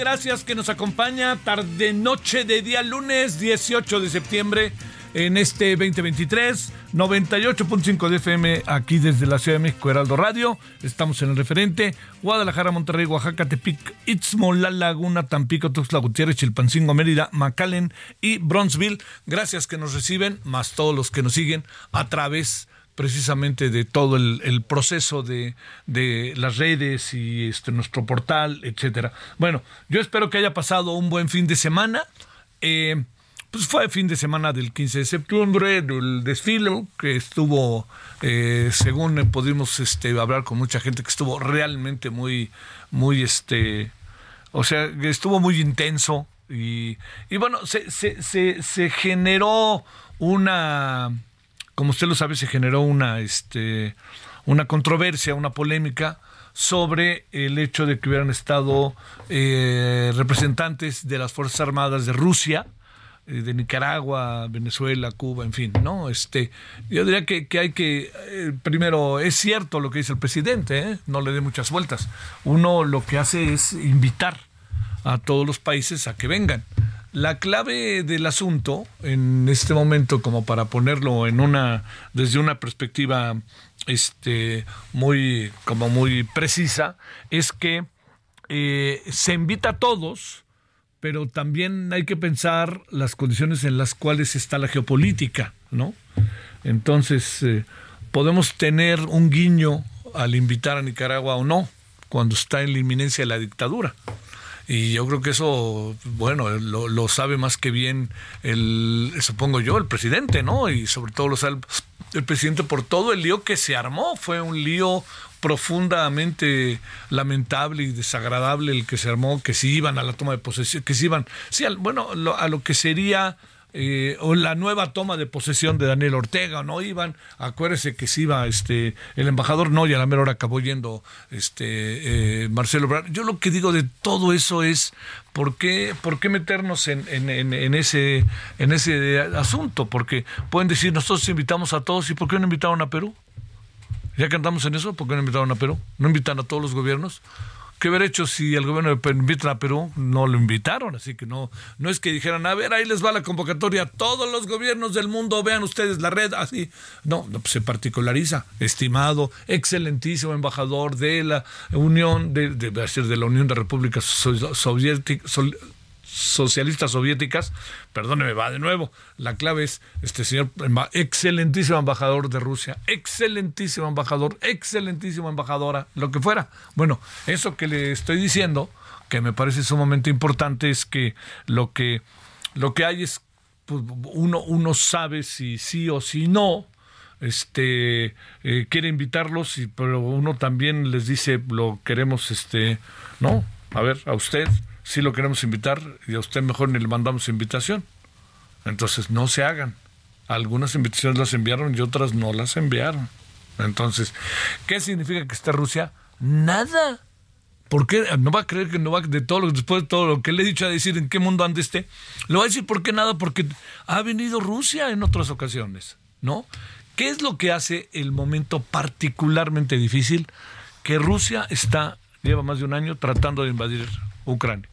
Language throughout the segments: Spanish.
Gracias que nos acompaña. Tarde, noche de día lunes 18 de septiembre en este 2023. 98.5 de FM aquí desde la Ciudad de México, Heraldo Radio. Estamos en el referente. Guadalajara, Monterrey, Oaxaca, Tepic, Itzmo, La Laguna, Tampico, Tuxtla Gutiérrez, Chilpancingo, Mérida, McAllen y Bronzeville. Gracias que nos reciben, más todos los que nos siguen a través precisamente de todo el, el proceso de, de, las redes y este nuestro portal, etcétera. Bueno, yo espero que haya pasado un buen fin de semana. Eh, pues fue el fin de semana del 15 de septiembre, del desfile, que estuvo, eh, según pudimos este, hablar con mucha gente, que estuvo realmente muy, muy, este, o sea, estuvo muy intenso. Y, y bueno, se, se, se generó una como usted lo sabe, se generó una, este, una controversia, una polémica sobre el hecho de que hubieran estado eh, representantes de las Fuerzas Armadas de Rusia, eh, de Nicaragua, Venezuela, Cuba, en fin, ¿no? Este, yo diría que, que hay que, eh, primero, es cierto lo que dice el presidente, ¿eh? no le dé muchas vueltas. Uno lo que hace es invitar a todos los países a que vengan. La clave del asunto en este momento, como para ponerlo en una, desde una perspectiva este, muy, como muy precisa, es que eh, se invita a todos, pero también hay que pensar las condiciones en las cuales está la geopolítica, ¿no? Entonces, eh, podemos tener un guiño al invitar a Nicaragua o no, cuando está en la inminencia de la dictadura. Y yo creo que eso, bueno, lo, sabe más que bien el, supongo yo, el presidente, ¿no? Y sobre todo lo sabe el presidente por todo el lío que se armó. Fue un lío profundamente lamentable y desagradable el que se armó, que si iban a la toma de posesión, que si iban, sí, al, bueno, lo, a lo que sería eh, o la nueva toma de posesión de Daniel Ortega, ¿no? Iban, acuérdese que si iba este, el embajador, no, y a la mera hora acabó yendo este, eh, Marcelo Ebrard. Yo lo que digo de todo eso es, ¿por qué, por qué meternos en, en, ese, en ese asunto? Porque pueden decir, nosotros invitamos a todos, ¿y por qué no invitaron a Perú? Ya que andamos en eso, ¿por qué no invitaron a Perú? ¿No invitan a todos los gobiernos? ¿Qué hubiera hecho si el gobierno invita a Perú? No lo invitaron, así que no, no es que dijeran, a ver, ahí les va la convocatoria, todos los gobiernos del mundo, vean ustedes la red, así. No, no pues se particulariza. Estimado, excelentísimo embajador de la Unión, de, de, de, de la Unión de Repúblicas Soviéticas, socialistas soviéticas, perdóneme, va de nuevo. La clave es este señor excelentísimo embajador de Rusia, excelentísimo embajador, excelentísima embajadora, lo que fuera. Bueno, eso que le estoy diciendo, que me parece sumamente importante, es que lo que, lo que hay es pues, uno, uno sabe si sí o si no, este eh, quiere invitarlos, y, pero uno también les dice lo queremos, este, no, a ver, a usted, sí lo queremos invitar y a usted mejor ni le mandamos invitación. Entonces no se hagan. Algunas invitaciones las enviaron y otras no las enviaron. Entonces, ¿qué significa que está Rusia? Nada. ¿Por qué? No va a creer que no va de todo lo, después de todo lo que le he dicho a decir en qué mundo ande este. Lo va a decir por qué nada, porque ha venido Rusia en otras ocasiones, ¿no? ¿Qué es lo que hace el momento particularmente difícil? Que Rusia está, lleva más de un año tratando de invadir Ucrania.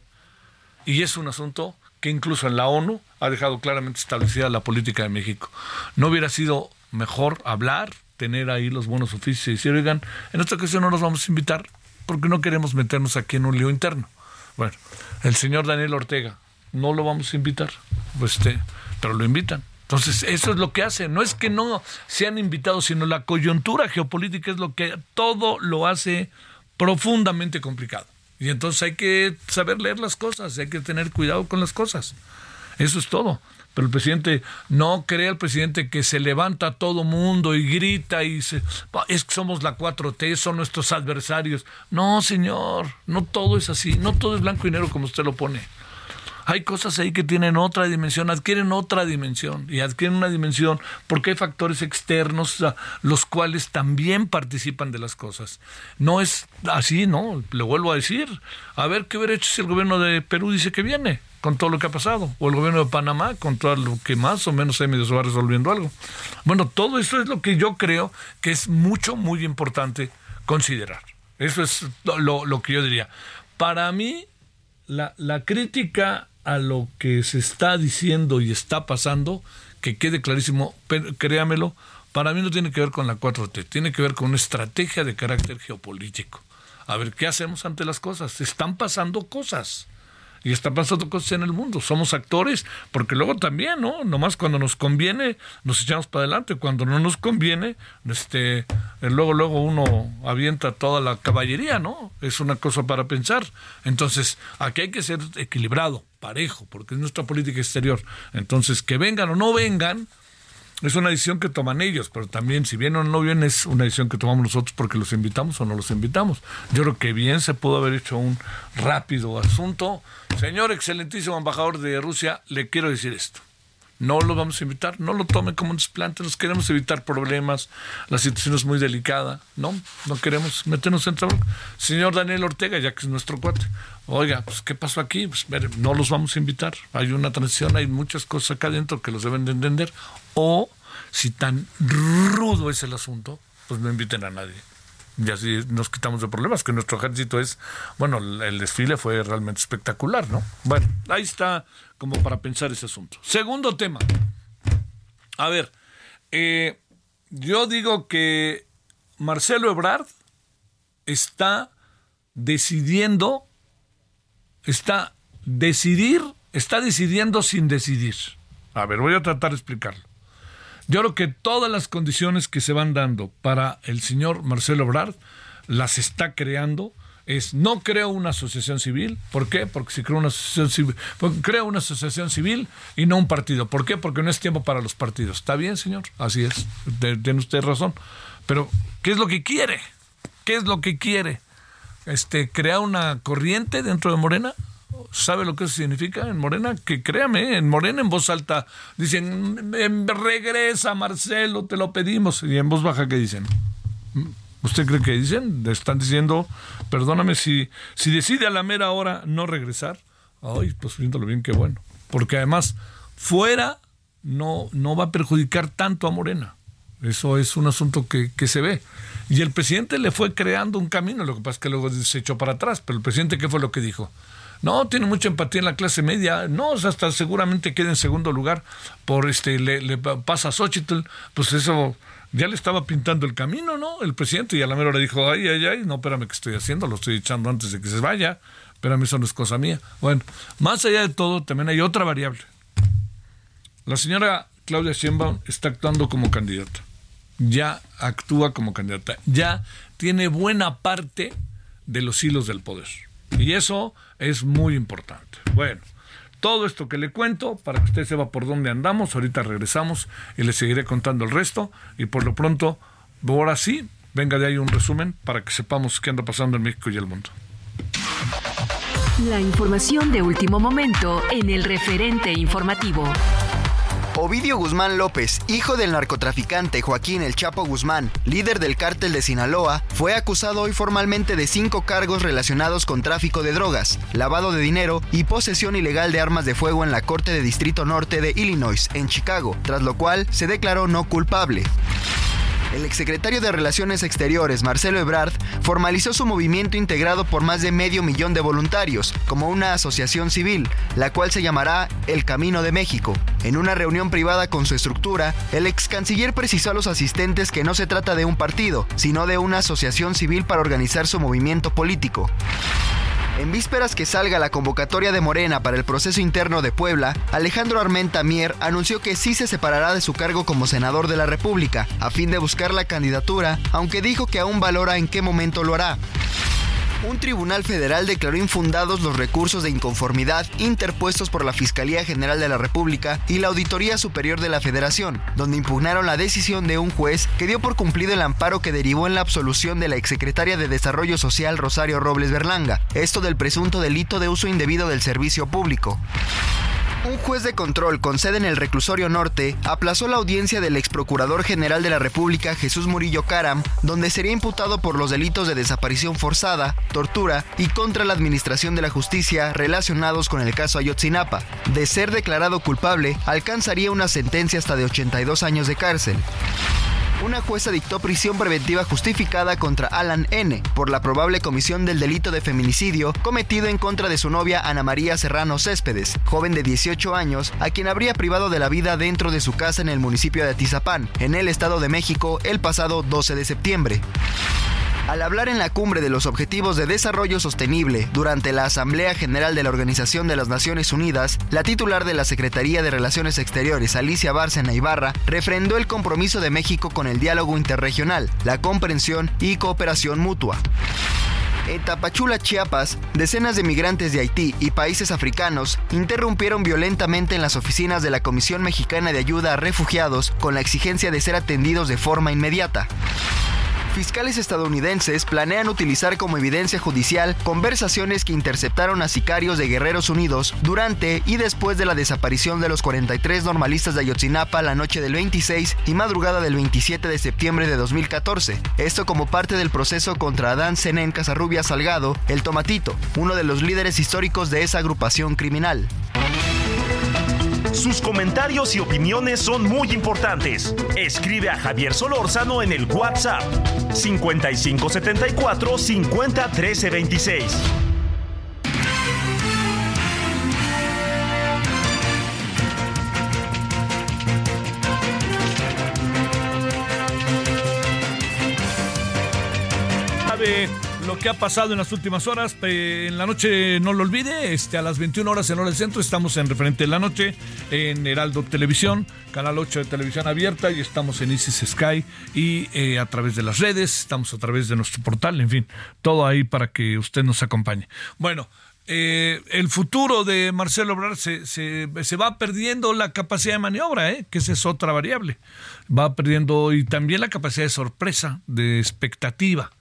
Y es un asunto que incluso en la ONU ha dejado claramente establecida la política de México. ¿No hubiera sido mejor hablar, tener ahí los buenos oficios y decir, oigan, en esta ocasión no nos vamos a invitar porque no queremos meternos aquí en un lío interno? Bueno, el señor Daniel Ortega, no lo vamos a invitar, pues este, pero lo invitan. Entonces, eso es lo que hace. No es que no sean invitados, sino la coyuntura geopolítica es lo que todo lo hace profundamente complicado. Y entonces hay que saber leer las cosas, hay que tener cuidado con las cosas. Eso es todo. Pero el presidente, no crea el presidente que se levanta todo mundo y grita y se, es que somos la 4T, son nuestros adversarios. No, señor, no todo es así, no todo es blanco y negro como usted lo pone. Hay cosas ahí que tienen otra dimensión, adquieren otra dimensión y adquieren una dimensión porque hay factores externos los cuales también participan de las cosas. No es así, ¿no? Le vuelvo a decir. A ver qué hubiera hecho si el gobierno de Perú dice que viene con todo lo que ha pasado, o el gobierno de Panamá con todo lo que más o menos se medio va resolviendo algo. Bueno, todo eso es lo que yo creo que es mucho, muy importante considerar. Eso es lo, que yo diría. Para mí, la crítica a lo que se está diciendo y está pasando, que quede clarísimo, créamelo, para mí no tiene que ver con la 4T, tiene que ver con una estrategia de carácter geopolítico. A ver, ¿qué hacemos ante las cosas? Están pasando cosas y está pasando cosas en el mundo. Somos actores, porque luego también, ¿no? Nomás cuando nos conviene, nos echamos para adelante. Cuando no nos conviene, este, eh, luego, luego uno avienta toda la caballería, ¿no? Es una cosa para pensar. Entonces, aquí hay que ser equilibrado, parejo, porque es nuestra política exterior. Entonces, que vengan o no vengan, es una decisión que toman ellos, pero también si vienen o no vienen es una decisión que tomamos nosotros porque los invitamos o no los invitamos. Yo creo que bien se pudo haber hecho un rápido asunto. Señor excelentísimo embajador de Rusia, le quiero decir esto. No lo vamos a invitar, no lo tomen como un desplante, nos queremos evitar problemas, la situación es muy delicada, no, no queremos meternos en trabajo. Señor Daniel Ortega, ya que es nuestro cuate, oiga, pues ¿qué pasó aquí? Pues no los vamos a invitar, hay una transición, hay muchas cosas acá adentro que los deben de entender, o si tan rudo es el asunto, pues no inviten a nadie. Y así nos quitamos de problemas, que nuestro ejército es, bueno, el desfile fue realmente espectacular, ¿no? Bueno, ahí está como para pensar ese asunto. Segundo tema. A ver, eh, yo digo que Marcelo Ebrard está decidiendo, está decidir, está decidiendo sin decidir. A ver, voy a tratar de explicarlo. Yo creo que todas las condiciones que se van dando para el señor Marcelo Ebrard las está creando es no creo una asociación civil. ¿Por qué? Porque si creo una asociación civil, creo una asociación civil y no un partido. ¿Por qué? Porque no es tiempo para los partidos. ¿Está bien, señor? Así es. Tiene usted razón. Pero, ¿qué es lo que quiere? ¿Qué es lo que quiere? Este, crear una corriente dentro de Morena. ¿Sabe lo que eso significa en Morena? Que créame, en Morena en voz alta dicen, regresa Marcelo, te lo pedimos. Y en voz baja, ¿qué dicen? ¿Usted cree que dicen? Están diciendo, perdóname, si, si decide a la mera hora no regresar, ay, pues viéndolo bien, qué bueno. Porque además, fuera no, no va a perjudicar tanto a Morena. Eso es un asunto que, que, se ve. Y el presidente le fue creando un camino, lo que pasa es que luego se echó para atrás, pero el presidente, ¿qué fue lo que dijo? No, tiene mucha empatía en la clase media. No, hasta seguramente queda en segundo lugar por este, le, pasa a Xochitl. Pues eso ya le estaba pintando el camino, ¿no? El presidente y a la mera le dijo, ay, ay, ay, no, espérame, ¿qué estoy haciendo? Lo estoy echando antes de que se vaya. Espérame, eso no es cosa mía. Bueno, más allá de todo, también hay otra variable. La señora Claudia Sheinbaum está actuando como candidata. Ya actúa como candidata. Ya tiene buena parte de los hilos del poder. Y eso es muy importante. Bueno, todo esto que le cuento para que usted sepa por dónde andamos. Ahorita regresamos y le seguiré contando el resto. Y por lo pronto, ahora sí, venga de ahí un resumen para que sepamos qué anda pasando en México y el mundo. La información de último momento en el referente informativo. Ovidio Guzmán López, hijo del narcotraficante Joaquín El Chapo Guzmán, líder del cártel de Sinaloa, fue acusado hoy formalmente de cinco cargos relacionados con tráfico de drogas, lavado de dinero y posesión ilegal de armas de fuego en la Corte de Distrito Norte de Illinois, en Chicago, tras lo cual se declaró no culpable. El exsecretario de Relaciones Exteriores, Marcelo Ebrard, formalizó su movimiento integrado por más de medio millón de voluntarios, como una asociación civil, la cual se llamará El Camino de México. En una reunión privada con su estructura, el ex canciller precisó a los asistentes que no se trata de un partido, sino de una asociación civil para organizar su movimiento político. En vísperas que salga la convocatoria de Morena para el proceso interno de Puebla, Alejandro Armenta Mier anunció que sí se separará de su cargo como senador de la República, a fin de buscar la candidatura, aunque dijo que aún valora en qué momento lo hará. Un tribunal federal declaró infundados los recursos de inconformidad interpuestos por la Fiscalía General de la República y la Auditoría Superior de la Federación, donde impugnaron la decisión de un juez que dio por cumplido el amparo que derivó en la absolución de la exsecretaria de Desarrollo Social Rosario Robles Berlanga, esto del presunto delito de uso indebido del servicio público. Un juez de control con sede en el reclusorio norte aplazó la audiencia del ex procurador general de la República Jesús Murillo Caram, donde sería imputado por los delitos de desaparición forzada, tortura y contra la administración de la justicia relacionados con el caso Ayotzinapa. De ser declarado culpable, alcanzaría una sentencia hasta de 82 años de cárcel una jueza dictó prisión preventiva justificada contra Alan N. por la probable comisión del delito de feminicidio cometido en contra de su novia Ana María Serrano Céspedes, joven de 18 años, a quien habría privado de la vida dentro de su casa en el municipio de Atizapán, en el Estado de México, el pasado 12 de septiembre. Al hablar en la cumbre de los Objetivos de Desarrollo Sostenible durante la Asamblea General de la Organización de las Naciones Unidas, la titular de la Secretaría de Relaciones Exteriores, Alicia Bárcena Ibarra, refrendó el compromiso de México con el diálogo interregional, la comprensión y cooperación mutua. En Tapachula, Chiapas, decenas de migrantes de Haití y países africanos interrumpieron violentamente en las oficinas de la Comisión Mexicana de Ayuda a Refugiados con la exigencia de ser atendidos de forma inmediata fiscales estadounidenses planean utilizar como evidencia judicial conversaciones que interceptaron a sicarios de Guerreros Unidos durante y después de la desaparición de los 43 normalistas de Ayotzinapa la noche del 26 y madrugada del 27 de septiembre de 2014. Esto como parte del proceso contra Adán Zenén Casarrubia Salgado, el Tomatito, uno de los líderes históricos de esa agrupación criminal. Sus comentarios y opiniones son muy importantes. Escribe a Javier Solórzano en el WhatsApp 5574 50 13 lo que ha pasado en las últimas horas. en la noche, no lo olvide, este, a las 21 horas en hora del centro estamos en Referente de la Noche, en Heraldo Televisión, Canal 8 de Televisión Abierta, y estamos en Isis Sky y eh, a través de las redes, estamos a través de nuestro portal, en fin, todo ahí para que usted nos acompañe. Bueno. Eh, el futuro de Marcelo Obrador se, se, se, va perdiendo la capacidad de maniobra, ¿eh? que esa es otra variable. Va perdiendo y también la capacidad de sorpresa, de expectativa.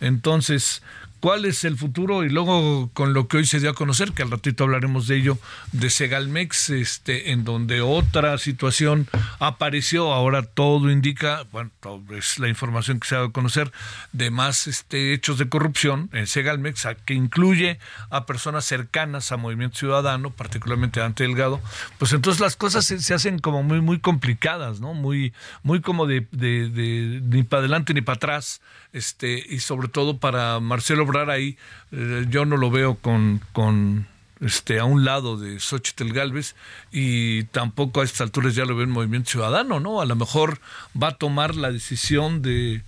Entonces, cuál es el futuro y luego con lo que hoy se dio a conocer, que al ratito hablaremos de ello, de Segalmex, este, en donde otra situación apareció, ahora todo indica, bueno, es la información que se ha dado a conocer, de más este, hechos de corrupción en Segalmex, que incluye a personas cercanas a Movimiento Ciudadano, particularmente a Ante Delgado, pues entonces las cosas se, hacen como muy, muy complicadas, ¿no? Muy, muy como de, de ni para adelante ni para atrás, este, y sobre todo para Marcelo ahí, eh, yo no lo veo con, con este, a un lado de Xochitl Galvez y tampoco a estas alturas ya lo veo en Movimiento Ciudadano, ¿no? A lo mejor va a tomar la decisión de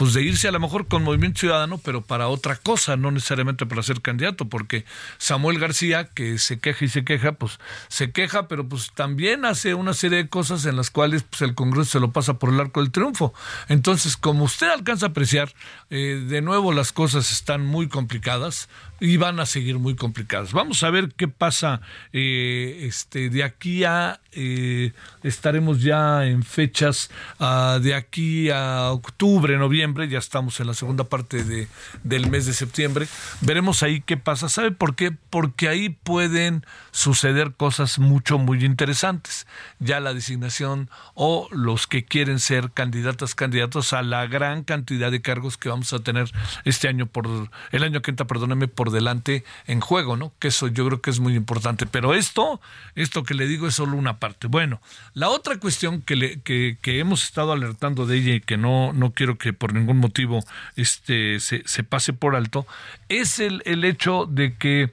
pues de irse a lo mejor con Movimiento Ciudadano, pero para otra cosa, no necesariamente para ser candidato, porque Samuel García, que se queja y se queja, pues se queja, pero pues también hace una serie de cosas en las cuales pues, el Congreso se lo pasa por el arco del triunfo. Entonces, como usted alcanza a apreciar, eh, de nuevo las cosas están muy complicadas y van a seguir muy complicadas. Vamos a ver qué pasa eh, este, de aquí a eh, estaremos ya en fechas ah, de aquí a octubre, noviembre ya estamos en la segunda parte de, del mes de septiembre. Veremos ahí qué pasa. ¿Sabe por qué? Porque ahí pueden suceder cosas mucho, muy interesantes. Ya la designación o los que quieren ser candidatas, candidatos a la gran cantidad de cargos que vamos a tener este año por el año que entra, perdóneme, por delante en juego, ¿no? Que eso yo creo que es muy importante. Pero esto, esto que le digo es solo una parte. Bueno, la otra cuestión que, le, que, hemos estado alertando de ella y que no, no quiero que por ningún motivo este, se, se pase por alto, es el, el hecho de que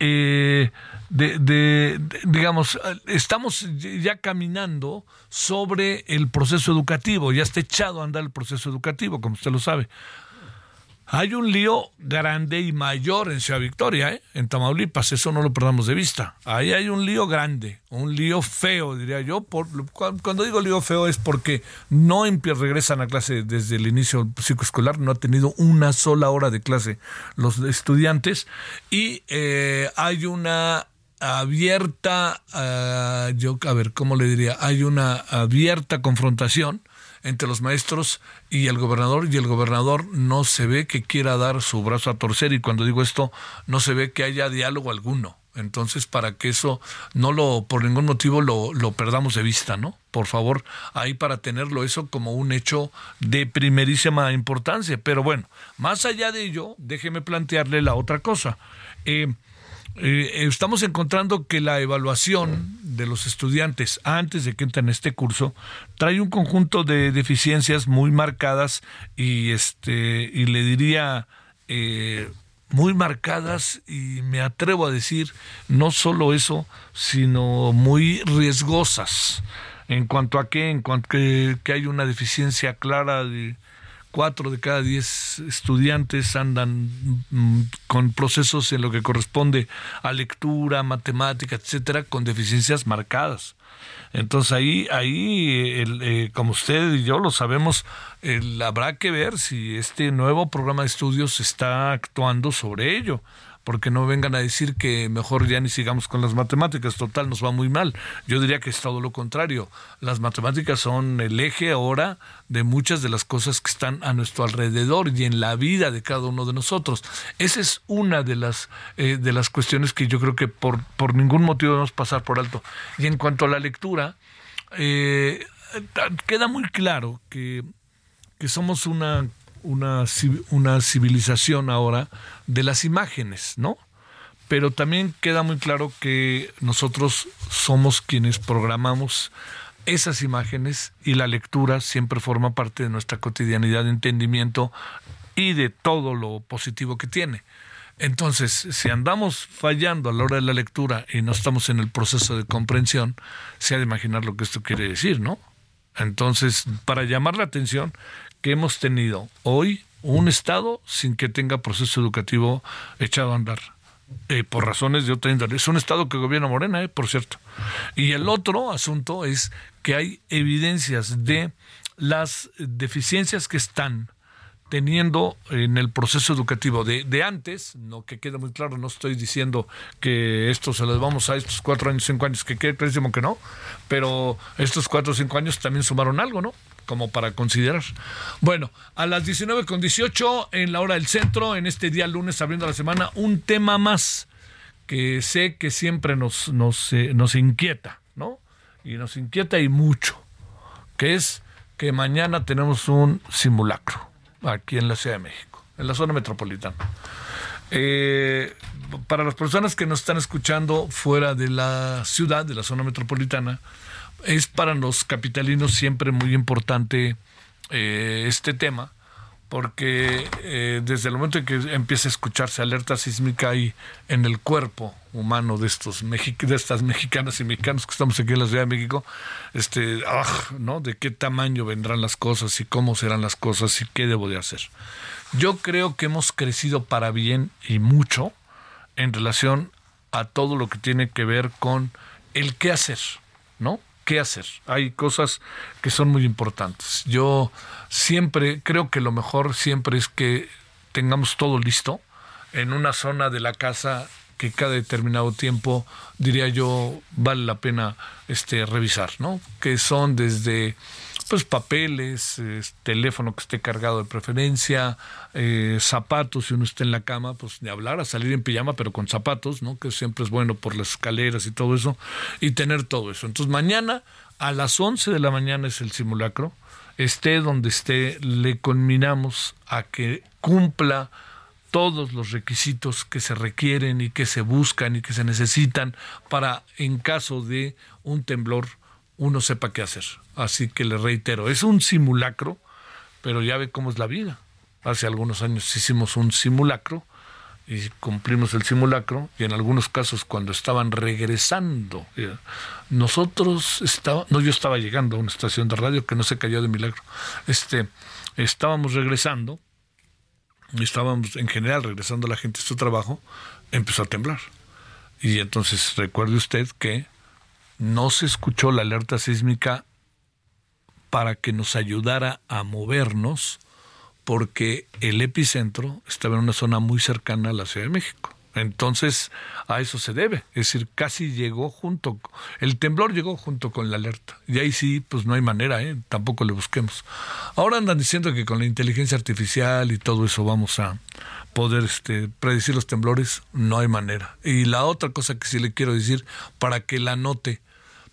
eh, de, de, digamos, estamos ya caminando sobre el proceso educativo, ya está echado a andar el proceso educativo, como usted lo sabe. Hay un lío grande y mayor en Ciudad Victoria, ¿eh? en Tamaulipas, eso no lo perdamos de vista. Ahí hay un lío grande, un lío feo, diría yo. Por, cuando digo lío feo es porque no regresan a clase desde el inicio del ciclo escolar, no ha tenido una sola hora de clase los estudiantes y eh, hay una abierta, uh, yo a ver, ¿cómo le diría? Hay una abierta confrontación entre los maestros y el gobernador y el gobernador no se ve que quiera dar su brazo a torcer y cuando digo esto no se ve que haya diálogo alguno. Entonces, para que eso no lo, por ningún motivo lo, lo perdamos de vista, ¿no? Por favor, ahí para tenerlo eso como un hecho de primerísima importancia. Pero bueno, más allá de ello, déjeme plantearle la otra cosa. Eh, eh, estamos encontrando que la evaluación de los estudiantes antes de que entren en este curso trae un conjunto de deficiencias muy marcadas y este y le diría eh, muy marcadas y me atrevo a decir no solo eso sino muy riesgosas en cuanto a que en cuanto que, que hay una deficiencia clara de cuatro de cada diez estudiantes andan mm, con procesos en lo que corresponde a lectura, matemática, etcétera, con deficiencias marcadas. Entonces ahí, ahí eh, como usted y yo lo sabemos, habrá que ver si este nuevo programa de estudios está actuando sobre ello porque no vengan a decir que mejor ya ni sigamos con las matemáticas, total, nos va muy mal. Yo diría que es todo lo contrario. Las matemáticas son el eje ahora de muchas de las cosas que están a nuestro alrededor y en la vida de cada uno de nosotros. Esa es una de las, eh, de las cuestiones que yo creo que por, por ningún motivo debemos pasar por alto. Y en cuanto a la lectura, eh, queda muy claro que, que somos una una, una civilización ahora de las imágenes, ¿no? Pero también queda muy claro que nosotros somos quienes programamos esas imágenes y la lectura siempre forma parte de nuestra cotidianidad de entendimiento y de todo lo positivo que tiene. Entonces, si andamos fallando a la hora de la lectura y no estamos en el proceso de comprensión, se ha de imaginar lo que esto quiere decir, ¿no? Entonces, para llamar la atención, que hemos tenido hoy un Estado sin que tenga proceso educativo echado a andar. Eh, por razones de otra índole. Es un Estado que gobierna Morena, eh, por cierto. Y el otro asunto es que hay evidencias de las deficiencias que están teniendo en el proceso educativo de, de, antes, no que quede muy claro, no estoy diciendo que esto se les vamos a estos cuatro años, cinco años, que quede clarísimo que no, pero estos cuatro o cinco años también sumaron algo, ¿no? Como para considerar. Bueno, a las 19 con 18 en la hora del centro, en este día lunes abriendo la semana, un tema más que sé que siempre nos, nos, eh, nos inquieta, ¿no? Y nos inquieta y mucho, que es que mañana tenemos un simulacro aquí en la Ciudad de México, en la zona metropolitana. Eh, para las personas que nos están escuchando fuera de la ciudad, de la zona metropolitana, es para los capitalinos siempre muy importante eh, este tema, porque eh, desde el momento en que empieza a escucharse alerta sísmica ahí en el cuerpo humano de estos de estas mexicanas y mexicanos que estamos aquí en la Ciudad de México, este, ah, ¿no? De qué tamaño vendrán las cosas y cómo serán las cosas y qué debo de hacer. Yo creo que hemos crecido para bien y mucho en relación a todo lo que tiene que ver con el qué hacer, ¿no? Qué hacer. Hay cosas que son muy importantes. Yo siempre creo que lo mejor siempre es que tengamos todo listo en una zona de la casa que cada determinado tiempo, diría yo, vale la pena este, revisar, ¿no? Que son desde pues papeles, teléfono que esté cargado de preferencia, eh, zapatos si uno está en la cama, pues de hablar, a salir en pijama, pero con zapatos, ¿no? Que siempre es bueno por las escaleras y todo eso, y tener todo eso. Entonces mañana a las 11 de la mañana es el simulacro, esté donde esté, le conminamos a que cumpla todos los requisitos que se requieren y que se buscan y que se necesitan para, en caso de un temblor, uno sepa qué hacer. Así que le reitero, es un simulacro, pero ya ve cómo es la vida. Hace algunos años hicimos un simulacro y cumplimos el simulacro y en algunos casos cuando estaban regresando, eh, nosotros estaba, no yo estaba llegando a una estación de radio que no se cayó de milagro, este, estábamos regresando, estábamos en general regresando a la gente a su trabajo, empezó a temblar. Y entonces recuerde usted que no se escuchó la alerta sísmica para que nos ayudara a movernos porque el epicentro estaba en una zona muy cercana a la Ciudad de México. Entonces, a eso se debe. Es decir, casi llegó junto, el temblor llegó junto con la alerta. Y ahí sí, pues no hay manera, ¿eh? tampoco le busquemos. Ahora andan diciendo que con la inteligencia artificial y todo eso vamos a poder este, predecir los temblores. No hay manera. Y la otra cosa que sí le quiero decir, para que la note,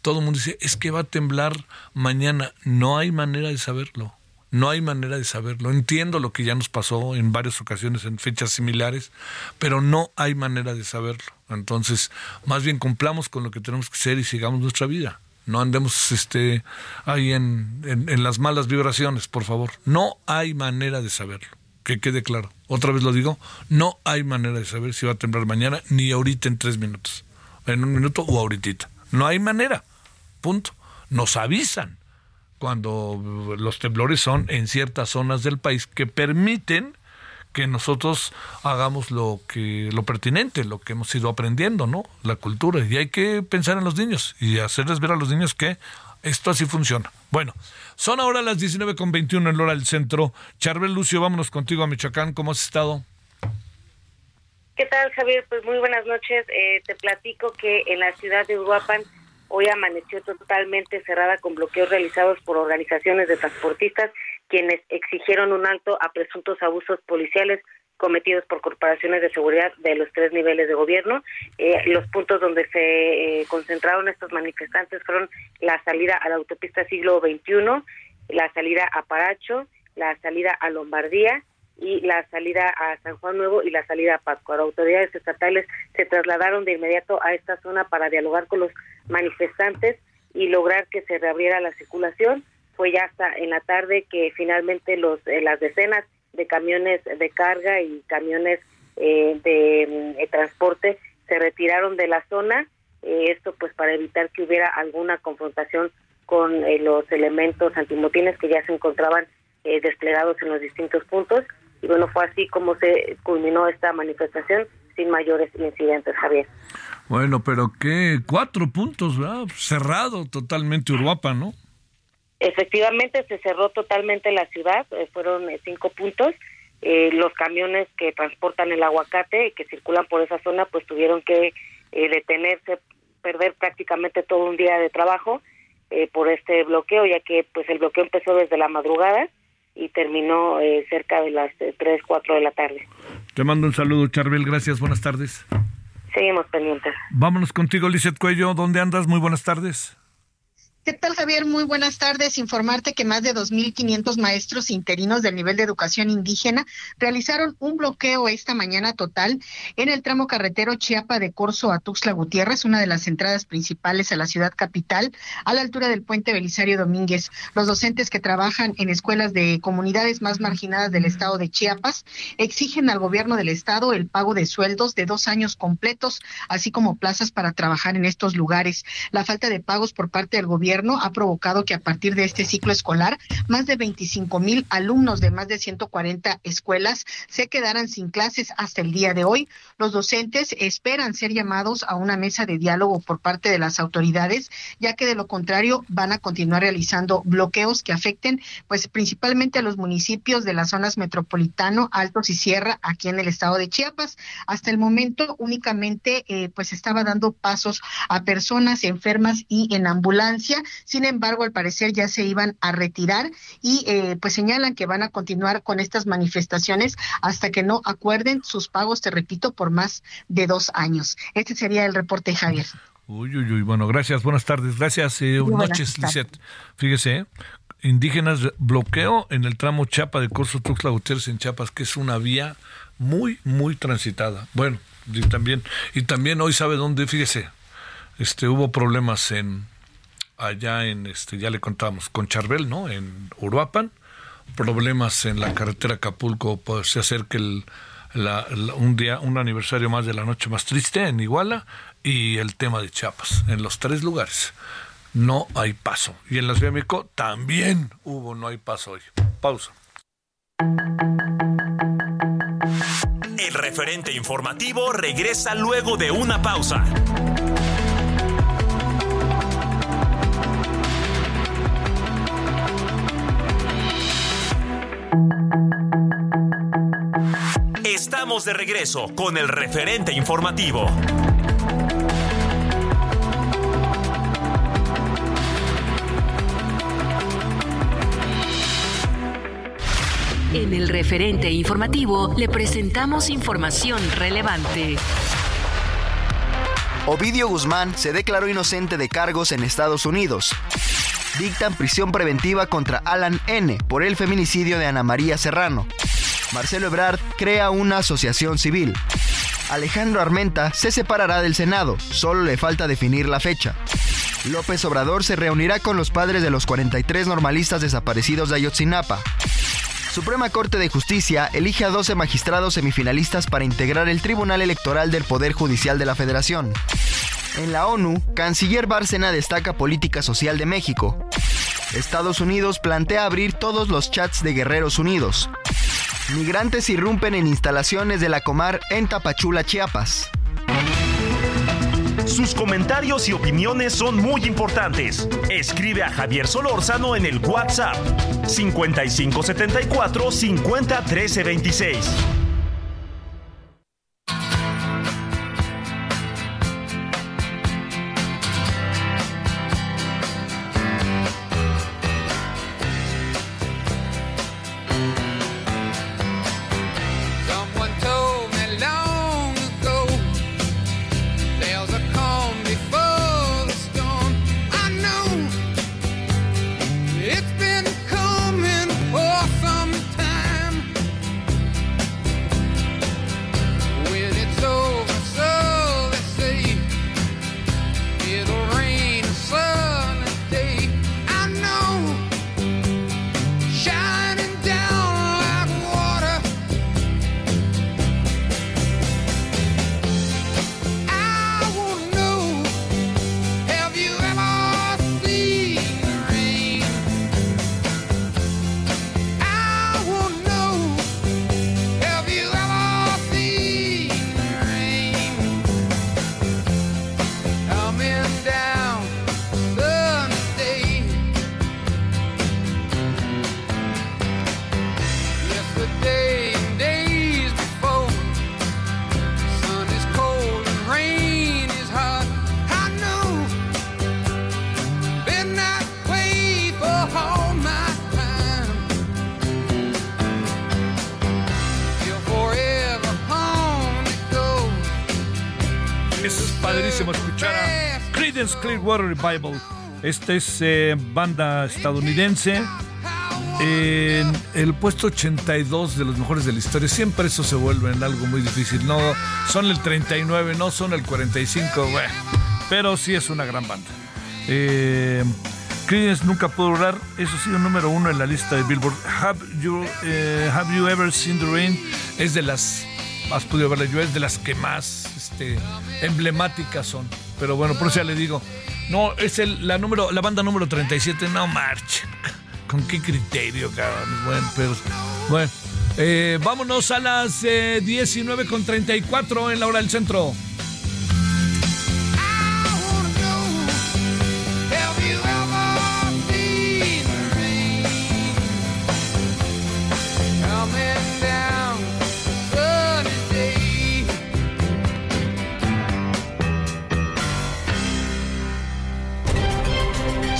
todo el mundo dice, es que va a temblar mañana. No hay manera de saberlo. No hay manera de saberlo. Entiendo lo que ya nos pasó en varias ocasiones en fechas similares, pero no hay manera de saberlo. Entonces, más bien cumplamos con lo que tenemos que hacer y sigamos nuestra vida. No andemos este, ahí en, en las malas vibraciones, por favor. No hay manera de saberlo. Que quede claro. Otra vez lo digo, no hay manera de saber si va a temblar mañana, ni ahorita en tres minutos. En un minuto o ahorita. No hay manera punto. Nos avisan cuando los temblores son en ciertas zonas del país que permiten que nosotros hagamos lo que lo pertinente, lo que hemos ido aprendiendo, ¿no? La cultura y hay que pensar en los niños y hacerles ver a los niños que esto así funciona. Bueno, son ahora las 19.21 en hora del centro. Charbel Lucio, vámonos contigo a Michoacán. ¿Cómo has estado? ¿Qué tal, Javier? Pues muy buenas noches. Eh, te platico que en la ciudad de Uruapan hoy amaneció totalmente cerrada con bloqueos realizados por organizaciones de transportistas quienes exigieron un alto a presuntos abusos policiales cometidos por corporaciones de seguridad de los tres niveles de gobierno. Eh, los puntos donde se eh, concentraron estos manifestantes fueron la salida a la autopista siglo XXI, la salida a Paracho, la salida a Lombardía y la salida a San Juan Nuevo y la salida a Pascua. Autoridades estatales se trasladaron de inmediato a esta zona para dialogar con los manifestantes y lograr que se reabriera la circulación. Fue ya hasta en la tarde que finalmente los eh, las decenas de camiones de carga y camiones eh, de, mm, transporte se retiraron de la zona. Eh, esto pues para evitar que hubiera alguna confrontación con los elementos antimotines que ya se encontraban desplegados en los distintos puntos. Y bueno, fue así como se culminó esta manifestación sin mayores incidentes, Javier. Bueno, pero qué cuatro puntos, ¿verdad? Cerrado totalmente Uruapa, ¿no? Efectivamente, se cerró totalmente la ciudad, eh, fueron eh, cinco puntos. Eh, los camiones que transportan el aguacate y que circulan por esa zona, pues tuvieron que detenerse, perder prácticamente todo un día de trabajo por este bloqueo, ya que pues el bloqueo empezó desde la madrugada y terminó cerca de las tres, cuatro de la tarde. Te mando un saludo, Charbel, gracias, buenas tardes. Seguimos pendientes. Vámonos contigo, Lizeth Cuello. ¿Dónde andas? Muy buenas tardes. ¿Qué tal, Javier? Muy buenas tardes. Informarte que más de 2.500 maestros interinos del nivel de educación indígena realizaron un bloqueo esta mañana total en el tramo carretero Chiapa de Corzo a Tuxtla Gutiérrez, una de las entradas principales a la ciudad capital, a la altura del puente Belisario Domínguez. Los docentes que trabajan en escuelas de comunidades más marginadas del estado de Chiapas exigen al gobierno del estado el pago de sueldos de dos años completos, así como plazas para trabajar en estos lugares. La falta de pagos por parte del gobierno invierno ha provocado que a partir de este ciclo escolar, más de 25 mil alumnos de más de 140 escuelas se quedaran sin clases hasta el día de hoy. Los docentes esperan ser llamados a una mesa de diálogo por parte de las autoridades, ya que de lo contrario van a continuar realizando bloqueos que afecten pues principalmente a los municipios de las zonas metropolitano, Altos y Sierra aquí en el estado de Chiapas. Hasta el momento únicamente eh, pues estaba dando pasos a personas enfermas y en ambulancia. Sin embargo, al parecer ya se iban a retirar y eh, pues señalan que van a continuar con estas manifestaciones hasta que no acuerden sus pagos, te repito, por más de dos años. Este sería el reporte, Javier. Uy, uy, uy. Bueno, gracias. Buenas tardes. Gracias. Eh, buenas noches, Lisette. Fíjese, indígenas bloqueo en el tramo Chapa de Corso Tuxtla Gutiérrez en Chiapas, que es una vía muy, muy transitada. Bueno, y también, y también hoy sabe dónde, fíjese, este, hubo problemas en allá en este, ya le contamos, con Charbel, ¿no? En Uruapan, problemas en la carretera Acapulco, pues se acerca el, un día, un aniversario más de la noche más triste en Iguala y el tema de Chiapas, en los tres lugares. No hay paso. Y en la Ciudad también hubo no hay paso hoy. Pausa. El referente informativo regresa luego de una pausa. Estamos de regreso con el referente informativo. En el referente informativo le presentamos información relevante. Ovidio Guzmán se declaró inocente de cargos en Estados Unidos. Dictan prisión preventiva contra Alan N. por el feminicidio de Ana María Serrano. Marcelo Ebrard crea una asociación civil. Alejandro Armenta se separará del Senado, solo le falta definir la fecha. López Obrador se reunirá con los padres de los 43 normalistas desaparecidos de Ayotzinapa. Suprema Corte de Justicia elige a 12 magistrados semifinalistas para integrar el Tribunal Electoral del Poder Judicial de la Federación. En la ONU, Canciller Bárcena destaca política social de México. Estados Unidos plantea abrir todos los chats de Guerreros Unidos. Migrantes irrumpen en instalaciones de la Comar en Tapachula, Chiapas. Sus comentarios y opiniones son muy importantes. Escribe a Javier Solórzano en el WhatsApp 5574 50 26. Clearwater Revival. Esta es eh, banda estadounidense. En el puesto 82 de los mejores de la historia. Siempre eso se vuelve en algo muy difícil. No son el 39, no son el 45, pero sí es una gran banda. Eh, Creedence nunca pudo durar, eso sí, un número uno en la lista de Billboard. Have you, eh, have you ever seen the rain? Es de las, has podido verla yo, es de las que más este, emblemáticas son. Pero bueno, por eso ya le digo, No, es el, la número, la banda número 37, no marcha. ¿Con qué criterio, cabrón? Bueno, pero bueno. Eh, vámonos a las eh, 19 con 34 en la hora del centro.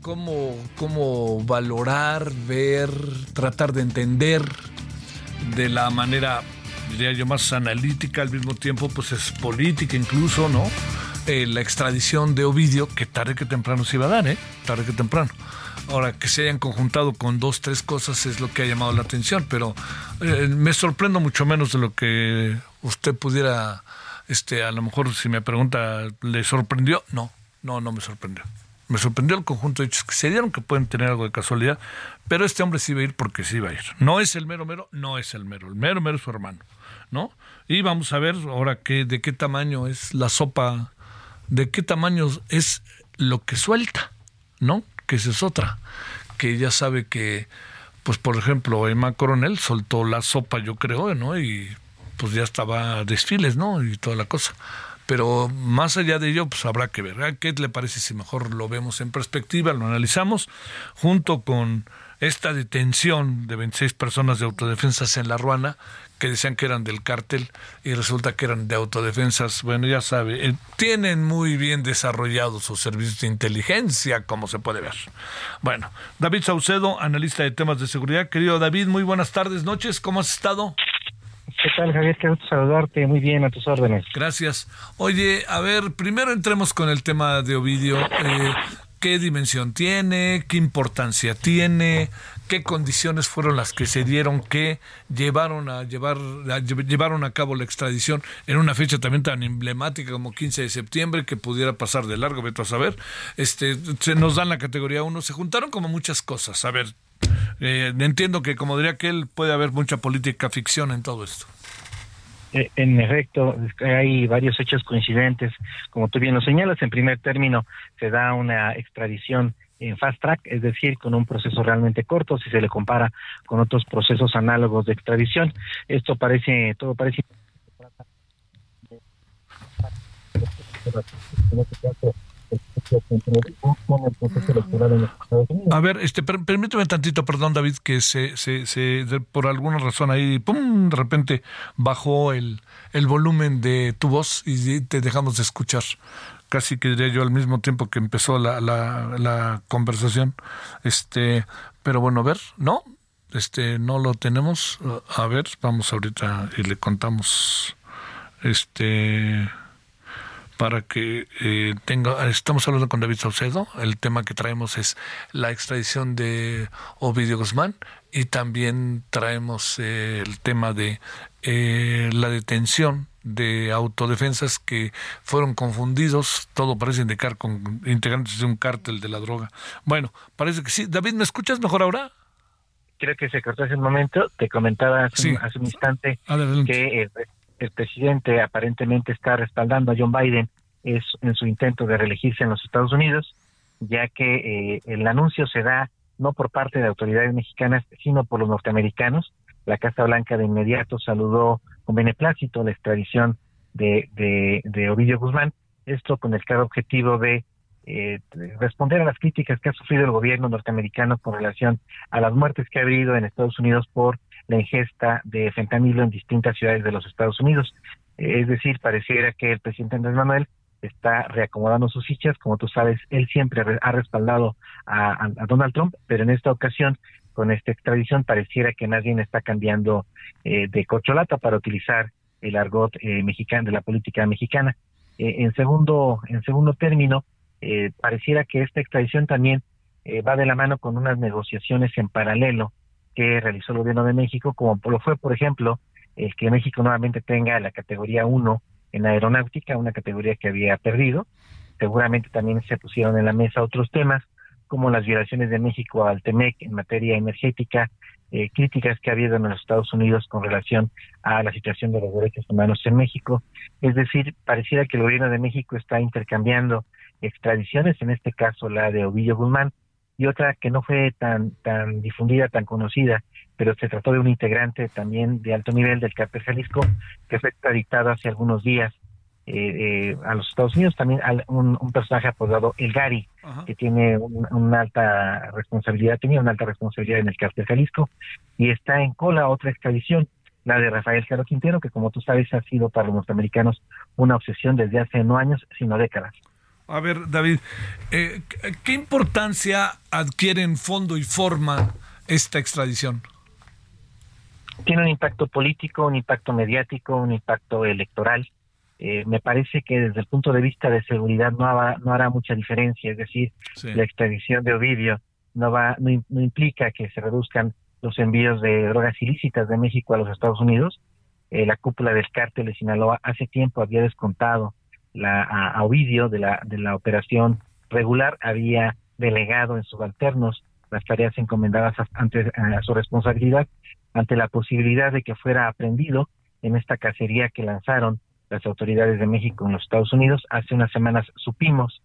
Cómo, cómo valorar, ver, tratar de entender de la manera, diría yo, más analítica, al mismo tiempo, pues es política incluso, ¿no? Eh, la extradición de Ovidio, que tarde que temprano se iba a dar, ¿eh? Tarde que temprano. Ahora, que se hayan conjuntado con dos, tres cosas es lo que ha llamado la atención, pero eh, me sorprendo mucho menos de lo que usted pudiera, este, a lo mejor si me pregunta, ¿le sorprendió? No, no, no me sorprendió. Me sorprendió el conjunto de hechos que se dieron, que pueden tener algo de casualidad, pero este hombre sí iba a ir porque sí iba a ir. No es el mero mero, no es el mero, el mero mero es su hermano, ¿no? Y vamos a ver ahora qué, de qué tamaño es la sopa, de qué tamaño es lo que suelta, ¿no? Que esa es otra, que ya sabe que, pues por ejemplo, Emma Coronel soltó la sopa, yo creo, ¿no? Y pues ya estaba desfiles, ¿no? Y toda la cosa. Pero más allá de ello, pues habrá que ver. ¿eh? ¿Qué le parece si mejor lo vemos en perspectiva, lo analizamos, junto con esta detención de 26 personas de autodefensas en La Ruana, que decían que eran del cártel y resulta que eran de autodefensas. Bueno, ya sabe, eh, tienen muy bien desarrollados sus servicios de inteligencia, como se puede ver. Bueno, David Saucedo, analista de temas de seguridad. Querido David, muy buenas tardes, noches, ¿cómo has estado? ¿Qué tal, Javier? Qué gusto saludarte. Muy bien, a tus órdenes. Gracias. Oye, a ver, primero entremos con el tema de Ovidio. Eh, ¿Qué dimensión tiene? ¿Qué importancia tiene? ¿Qué condiciones fueron las que se dieron que llevaron a llevar llevaron a cabo la extradición en una fecha también tan emblemática como 15 de septiembre que pudiera pasar de largo, veto a saber? Este, se nos dan la categoría 1. Se juntaron como muchas cosas. A ver, eh, entiendo que, como diría que él, puede haber mucha política ficción en todo esto. Eh, en efecto, hay varios hechos coincidentes. Como tú bien lo señalas, en primer término se da una extradición en fast track, es decir, con un proceso realmente corto si se le compara con otros procesos análogos de extradición. Esto parece, todo parece a ver, este, permíteme tantito, perdón, David, que se, se, se por alguna razón ahí, pum, de repente bajó el, el volumen de tu voz y te dejamos de escuchar. Casi que diría yo al mismo tiempo que empezó la, la, la conversación. Este, pero bueno, a ver, ¿no? Este, no lo tenemos. A ver, vamos ahorita y le contamos. Este para que eh, tenga, estamos hablando con David Saucedo, el tema que traemos es la extradición de Ovidio Guzmán y también traemos eh, el tema de eh, la detención de autodefensas que fueron confundidos, todo parece indicar con integrantes de un cártel de la droga. Bueno, parece que sí. David, ¿me escuchas mejor ahora? Creo que se cortó hace un momento, te comentaba hace, un, hace un instante que el presidente aparentemente está respaldando a John Biden es en su intento de reelegirse en los Estados Unidos, ya que eh, el anuncio se da no por parte de autoridades mexicanas, sino por los norteamericanos. La Casa Blanca de inmediato saludó con beneplácito la extradición de, de, de Ovidio Guzmán, esto con el claro objetivo de, eh, responder a las críticas que ha sufrido el gobierno norteamericano con relación a las muertes que ha habido en Estados Unidos por la ingesta de fentanilo en distintas ciudades de los Estados Unidos. Es decir, pareciera que el presidente Andrés Manuel está reacomodando sus fichas. Como tú sabes, él siempre ha respaldado a, Donald Trump, pero en esta ocasión, con esta extradición, pareciera que nadie está cambiando eh, de cocholata para utilizar el argot eh, mexicano de la política mexicana. en segundo en segundo término, pareciera que esta extradición también va de la mano con unas negociaciones en paralelo que realizó el gobierno de México, como lo fue, por ejemplo, el que México nuevamente tenga la categoría 1 en aeronáutica, una categoría que había perdido. Seguramente también se pusieron en la mesa otros temas, como las violaciones de México al TEMEC en materia energética, eh, críticas que ha habido en los Estados Unidos con relación a la situación de los derechos humanos en México. Es decir, pareciera que el gobierno de México está intercambiando extradiciones, en este caso la de Ovillo Guzmán, y otra que no fue tan, tan difundida, tan conocida, pero se trató de un integrante también de alto nivel del cártel Jalisco, que fue extraditado hace algunos días eh, eh, a los Estados Unidos, también un, personaje apodado El Gari, que tiene una alta responsabilidad, tenía una alta responsabilidad en el cártel Jalisco, y está en cola otra extradición, la de Rafael Caro Quintero, que como tú sabes ha sido para los norteamericanos una obsesión desde hace no años, sino décadas. A ver, David, eh, ¿qué importancia adquiere en fondo y forma esta extradición? Tiene un impacto político, un impacto mediático, un impacto electoral. Eh, me parece que desde el punto de vista de seguridad no, no hará mucha diferencia, es decir, la extradición de Ovidio no, va, no, implica que se reduzcan los envíos de drogas ilícitas de México a los Estados Unidos. Eh, la cúpula del cártel de Sinaloa hace tiempo había descontado la, a, Ovidio de la, de la operación regular había delegado en subalternos las tareas encomendadas ante a su responsabilidad ante la posibilidad de que fuera aprendido en esta cacería que lanzaron las autoridades de México en los Estados Unidos. Hace unas semanas supimos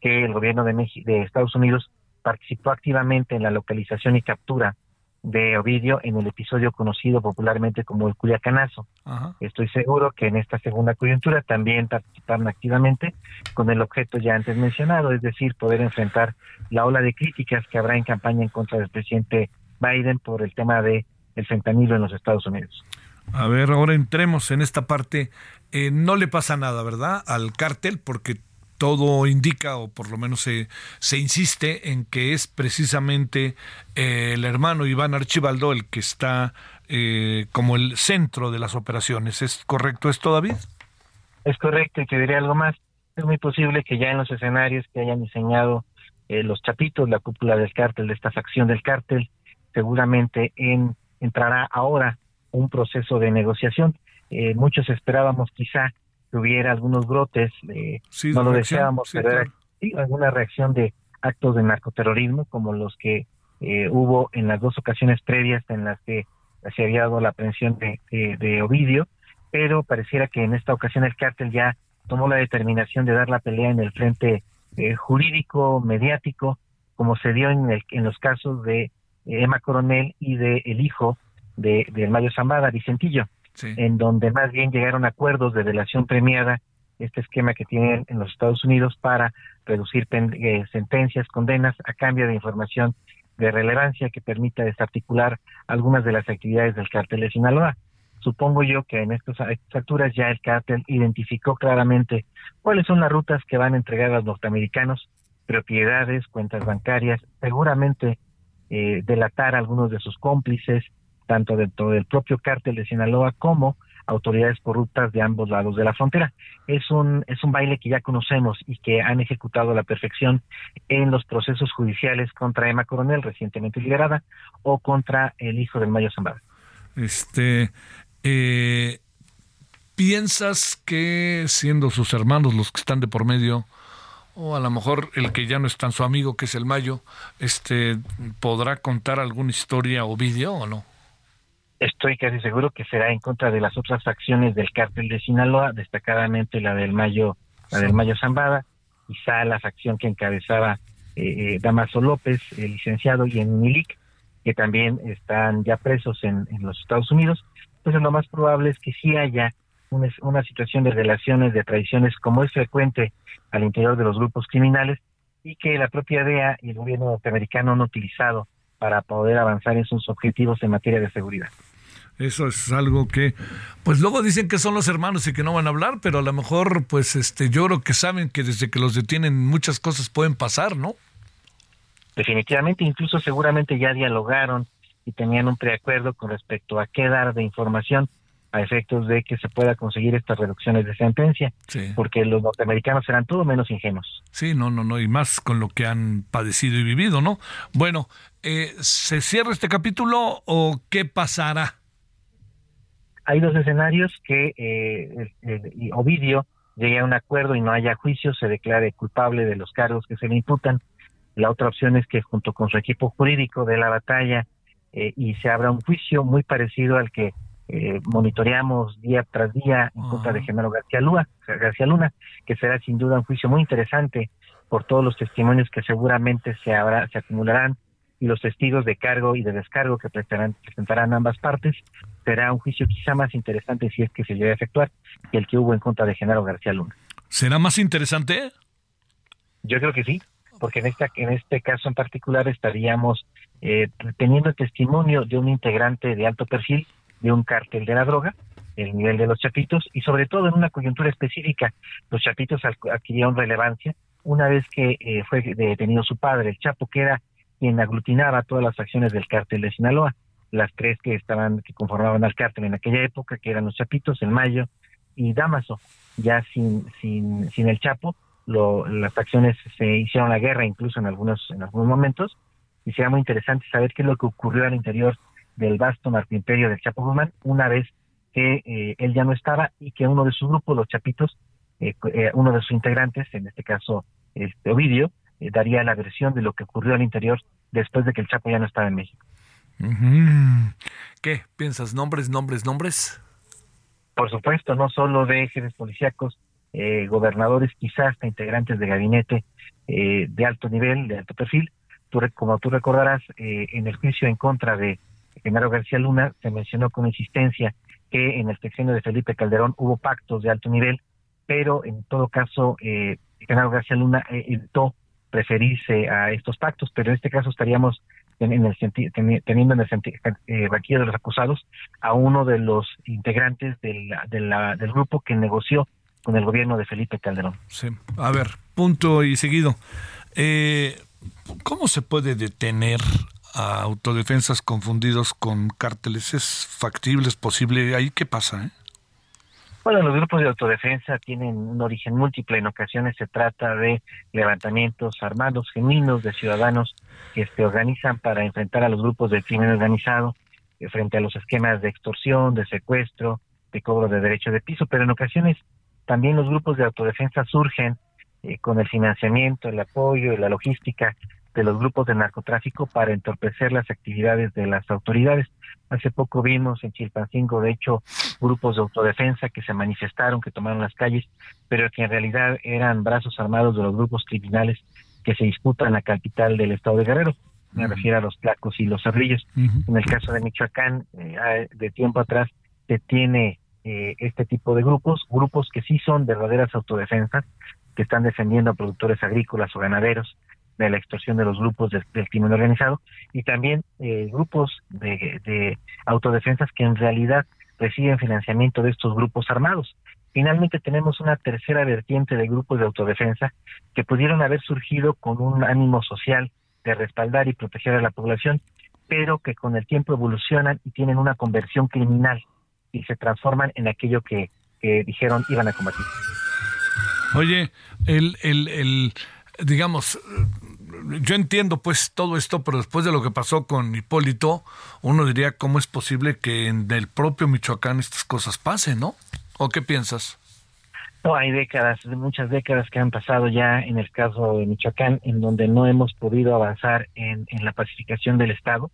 que el gobierno de, de Estados Unidos participó activamente en la localización y captura de Ovidio en el episodio conocido popularmente como el Culiacanazo. Estoy seguro que en esta segunda coyuntura también participaron activamente con el objeto ya antes mencionado, es decir, poder enfrentar la ola de críticas que habrá en campaña en contra del presidente Biden por el tema de el fentanilo en los Estados Unidos. A ver, ahora entremos en esta parte. Eh, no le pasa nada, ¿verdad? Al cártel, porque todo indica, o por lo menos se, se insiste en que es precisamente eh, el hermano Iván Archibaldo el que está eh, como el centro de las operaciones. ¿Es correcto esto, David? Es correcto, y te diré algo más. Es muy posible que ya en los escenarios que hayan diseñado eh, los chapitos, la cúpula del cártel, de esta facción del cártel, seguramente en, entrará ahora un proceso de negociación. muchos esperábamos quizá que hubiera algunos brotes, no lo deseábamos, pero era alguna reacción de actos de narcoterrorismo como los que eh, hubo en las dos ocasiones previas en las que se había dado la aprehensión de, de, Ovidio, pero pareciera que en esta ocasión el cártel ya tomó la determinación de dar la pelea en el frente eh, jurídico, mediático, como se dio en, el, en los casos de Emma Coronel y de el hijo de, de Mayo Zambada, Vicentillo en donde más bien llegaron acuerdos de relación premiada, este esquema que tienen en los Estados Unidos para reducir eh, sentencias, condenas a cambio de información de relevancia que permita desarticular algunas de las actividades del cártel de Sinaloa. Supongo yo que en estas alturas ya el cártel identificó claramente cuáles son las rutas que van a entregar a los norteamericanos, propiedades, cuentas bancarias, seguramente eh, delatar a algunos de sus cómplices, tanto dentro del propio cártel de Sinaloa como autoridades corruptas de ambos lados de la frontera. Es un, es un baile que ya conocemos y que han ejecutado a la perfección en los procesos judiciales contra Emma Coronel, recientemente liberada, o contra el hijo del Mayo Zambada. Este, eh, ¿Piensas que siendo sus hermanos los que están de por medio, o a lo mejor el que ya no es tan su amigo, que es el Mayo, este, podrá contar alguna historia o vídeo o no? Estoy casi seguro que será en contra de las otras facciones del cártel de Sinaloa, destacadamente la del Mayo, la del Mayo Zambada, quizá la facción que encabezaba eh, eh, Damaso López, el licenciado, y en Milik, que también están ya presos en, los Estados Unidos, pues lo más probable es que sí haya una, una situación de relaciones, de traiciones, como es frecuente al interior de los grupos criminales, y que la propia DEA y el gobierno norteamericano han utilizado para poder avanzar en sus objetivos en materia de seguridad. Eso es algo que, pues luego dicen que son los hermanos y que no van a hablar, pero a lo mejor, pues este, yo creo que saben que desde que los detienen muchas cosas pueden pasar, ¿no? Definitivamente, incluso seguramente ya dialogaron y tenían un preacuerdo con respecto a qué dar de información. a efectos de que se pueda conseguir estas reducciones de sentencia, porque los norteamericanos serán todo menos ingenuos. Sí, no, no, no, y más con lo que han padecido y vivido, ¿no? Bueno, eh, ¿se cierra este capítulo o qué pasará? Hay dos escenarios que eh, Ovidio llegue a un acuerdo y no haya juicio, se declare culpable de los cargos que se le imputan. La otra opción es que junto con su equipo jurídico de la batalla eh, y se abra un juicio muy parecido al que eh, monitoreamos día tras día en contra de Genaro García Luna, García Luna, que será sin duda un juicio muy interesante por todos los testimonios que seguramente se habrá, se acumularán y los testigos de cargo y de descargo que presentarán ambas partes, será un juicio quizá más interesante si es que se llegue a efectuar que el que hubo en contra de Genaro García Luna. ¿Será más interesante? Yo creo que sí, porque en, esta, en este caso en particular estaríamos eh, teniendo testimonio de un integrante de alto perfil de un cártel de la droga, el nivel de los chapitos, y sobre todo en una coyuntura específica, los chapitos adquirieron relevancia una vez que eh, fue detenido su padre, el Chapo, que era quien aglutinaba todas las acciones del cártel de Sinaloa, las tres que estaban, que conformaban al cártel en aquella época, que eran los Chapitos, el Mayo y Damaso. Ya sin, sin, sin el Chapo, lo, las acciones se hicieron la guerra incluso en algunos, en algunos momentos, y sería muy interesante saber qué es lo que ocurrió al interior del vasto narcoimperio del Chapo Guzmán una vez que eh, él ya no estaba y que uno de sus grupos, los Chapitos, eh, eh, uno de sus integrantes, en este caso este Ovidio, daría la versión de lo que ocurrió al interior después de que el Chapo ya no estaba en México. ¿Qué piensas? ¿Nombres, nombres, nombres? Por supuesto, no solo de jefes policíacos, gobernadores, quizás hasta integrantes de gabinete de alto nivel, de alto perfil, como tú recordarás, eh, en el juicio en contra de Genaro García Luna se mencionó con insistencia que en el sexenio de Felipe Calderón hubo pactos de alto nivel, pero en todo caso eh, Genaro García Luna eh, evitó preferirse a estos pactos, pero en este caso estaríamos en, el teniendo en el eh, de los acusados a uno de los integrantes del, del grupo que negoció con el gobierno de Felipe Calderón. Sí, a ver, punto y seguido. Eh, ¿Cómo se puede detener a autodefensas confundidos con cárteles? ¿Es factible, es posible? ¿Ahí qué pasa? Eh? Bueno, los grupos de autodefensa tienen un origen múltiple. En ocasiones se trata de levantamientos armados genuinos de ciudadanos que se organizan para enfrentar a los grupos del crimen organizado eh, frente a los esquemas de extorsión, de secuestro, de cobro de derechos de piso. Pero en ocasiones también los grupos de autodefensa surgen eh, con el financiamiento, el apoyo y la logística de los grupos de narcotráfico para entorpecer las actividades de las autoridades. Hace poco vimos en Chilpancingo, de hecho, grupos de autodefensa que se manifestaron, que tomaron las calles, pero que en realidad eran brazos armados de los grupos criminales que se disputan la capital del estado de Guerrero. Me refiero a los placos y los cerrillos. En el caso de Michoacán, eh, de tiempo atrás, se tiene eh, este tipo de grupos, grupos que sí son verdaderas autodefensas, que están defendiendo a productores agrícolas o ganaderos de la extorsión de los grupos del, crimen organizado y también eh, grupos de, autodefensas que en realidad reciben financiamiento de estos grupos armados. Finalmente tenemos una tercera vertiente de grupos de autodefensa que pudieron haber surgido con un ánimo social de respaldar y proteger a la población, pero que con el tiempo evolucionan y tienen una conversión criminal y se transforman en aquello que dijeron iban a combatir. Oye, el, el, digamos, yo entiendo pues todo esto, pero después de lo que pasó con Hipólito, uno diría cómo es posible que en el propio Michoacán estas cosas pasen, ¿no? ¿O qué piensas? No, hay décadas, muchas décadas que han pasado ya en el caso de Michoacán, en donde no hemos podido avanzar en, la pacificación del Estado.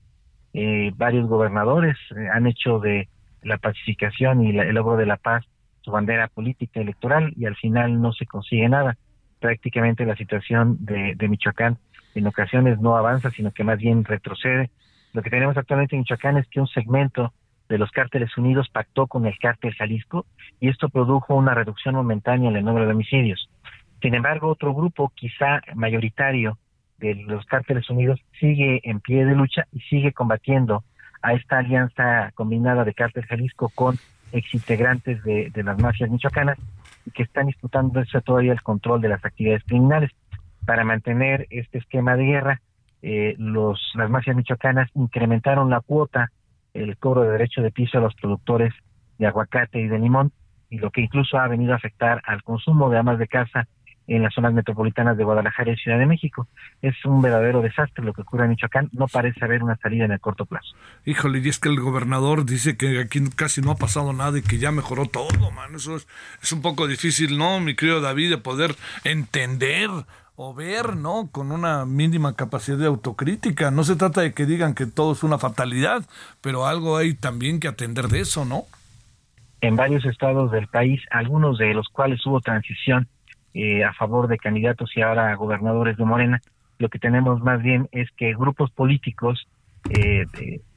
Eh, varios gobernadores eh, han hecho de la pacificación y el logro de la paz bandera política electoral y al final no se consigue nada. Prácticamente la situación de, Michoacán en ocasiones no avanza, sino que más bien retrocede. Lo que tenemos actualmente en Michoacán es que un segmento de los cárteles unidos pactó con el cártel Jalisco y esto produjo una reducción momentánea en el número de homicidios. Sin embargo, otro grupo, quizá mayoritario, de los cárteles unidos sigue en pie de lucha y sigue combatiendo a esta alianza combinada de cártel Jalisco con exintegrantes de, de las mafias michoacanas y que están disputando todavía el control de las actividades criminales. Para mantener este esquema de guerra, eh, los, las mafias michoacanas incrementaron la cuota, el cobro de derecho de piso a los productores de aguacate y de limón, y lo que incluso ha venido a afectar al consumo de amas de casa en las zonas metropolitanas de Guadalajara y Ciudad de México. Es un verdadero desastre lo que ocurre en Michoacán. No parece haber una salida en el corto plazo. Híjole, y es que el gobernador dice que aquí casi no ha pasado nada y que ya mejoró todo, man. Eso es, es un poco difícil, ¿no, mi querido David, de poder entender o ver, ¿no? Con una mínima capacidad de autocrítica. No se trata de que digan que todo es una fatalidad, pero algo hay también que atender de eso, ¿no? En varios estados del país, algunos de los cuales hubo transición eh, a favor de candidatos y ahora gobernadores de Morena, lo que tenemos más bien es que grupos políticos eh,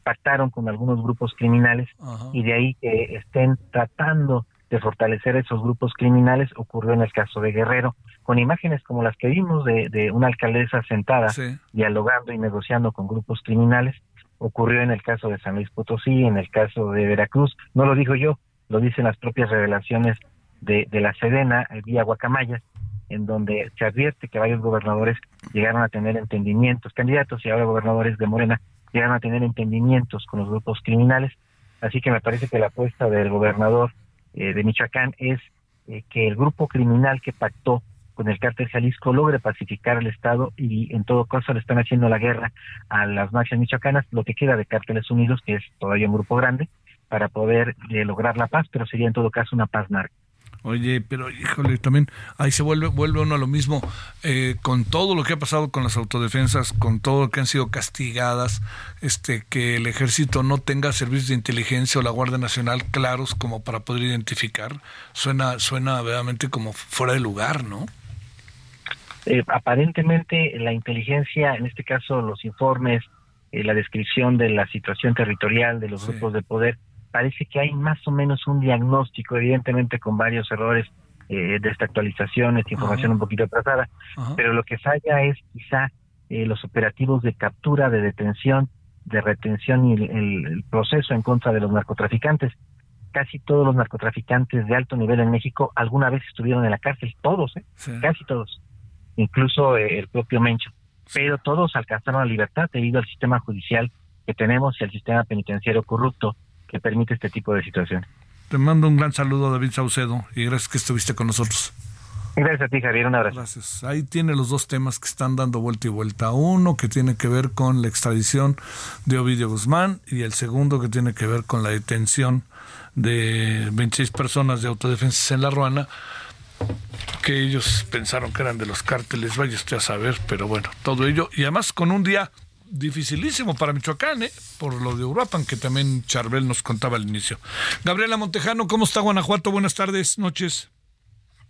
pactaron con algunos grupos criminales y de ahí que estén tratando de fortalecer esos grupos criminales ocurrió en el caso de Guerrero, con imágenes como las que vimos de, una alcaldesa sentada dialogando y negociando con grupos criminales. Ocurrió en el caso de San Luis Potosí, en el caso de Veracruz, no lo digo yo, lo dicen las propias revelaciones de, la Sedena eh, vía Guacamayas, en donde se advierte que varios gobernadores llegaron a tener entendimientos, candidatos y ahora gobernadores de Morena llegaron a tener entendimientos con los grupos criminales. Así que me parece que la apuesta del gobernador eh, de Michoacán es eh, que el grupo criminal que pactó con el cártel Jalisco logre pacificar el Estado y en todo caso le están haciendo la guerra a las mafias michoacanas, lo que queda de Cárteles Unidos, que es todavía un grupo grande, para poder lograr la paz, pero sería en todo caso una paz narca. Oye, pero híjole, también ahí se vuelve, vuelve uno a lo mismo, eh, con todo lo que ha pasado con las autodefensas, con todo lo que han sido castigadas, este, que el ejército no tenga servicios de inteligencia o la Guardia Nacional claros como para poder identificar, suena, suena verdaderamente como fuera de lugar, ¿no? Eh, aparentemente la inteligencia, en este caso los informes, eh, la descripción de la situación territorial de los grupos de poder, parece que hay más o menos un diagnóstico, evidentemente con varios errores eh, de esta actualización, esta información un poquito atrasada, pero lo que falla es quizá eh, los operativos de captura, de detención, de retención y el, proceso en contra de los narcotraficantes. Casi todos los narcotraficantes de alto nivel en México alguna vez estuvieron en la cárcel, todos, ¿eh? casi todos, incluso eh, el propio Mencho. Pero todos alcanzaron la libertad debido al sistema judicial que tenemos y al sistema penitenciario corrupto que permite este tipo de situación. Te mando un gran saludo, David Saucedo, y gracias que estuviste con nosotros. Gracias a ti, Javier. Un abrazo. Gracias. Ahí tiene los dos temas que están dando vuelta y vuelta. Uno que tiene que ver con la extradición de Ovidio Guzmán y el segundo que tiene que ver con la detención de 26 personas de autodefensas en La Ruana que ellos pensaron que eran de los cárteles, vaya usted a saber, pero bueno, todo ello y además con un día dificilísimo para Michoacán, ¿eh? por lo de Uruapan, que también Charbel nos contaba al inicio. Gabriela Montejano, ¿cómo está Guanajuato? Buenas tardes, noches.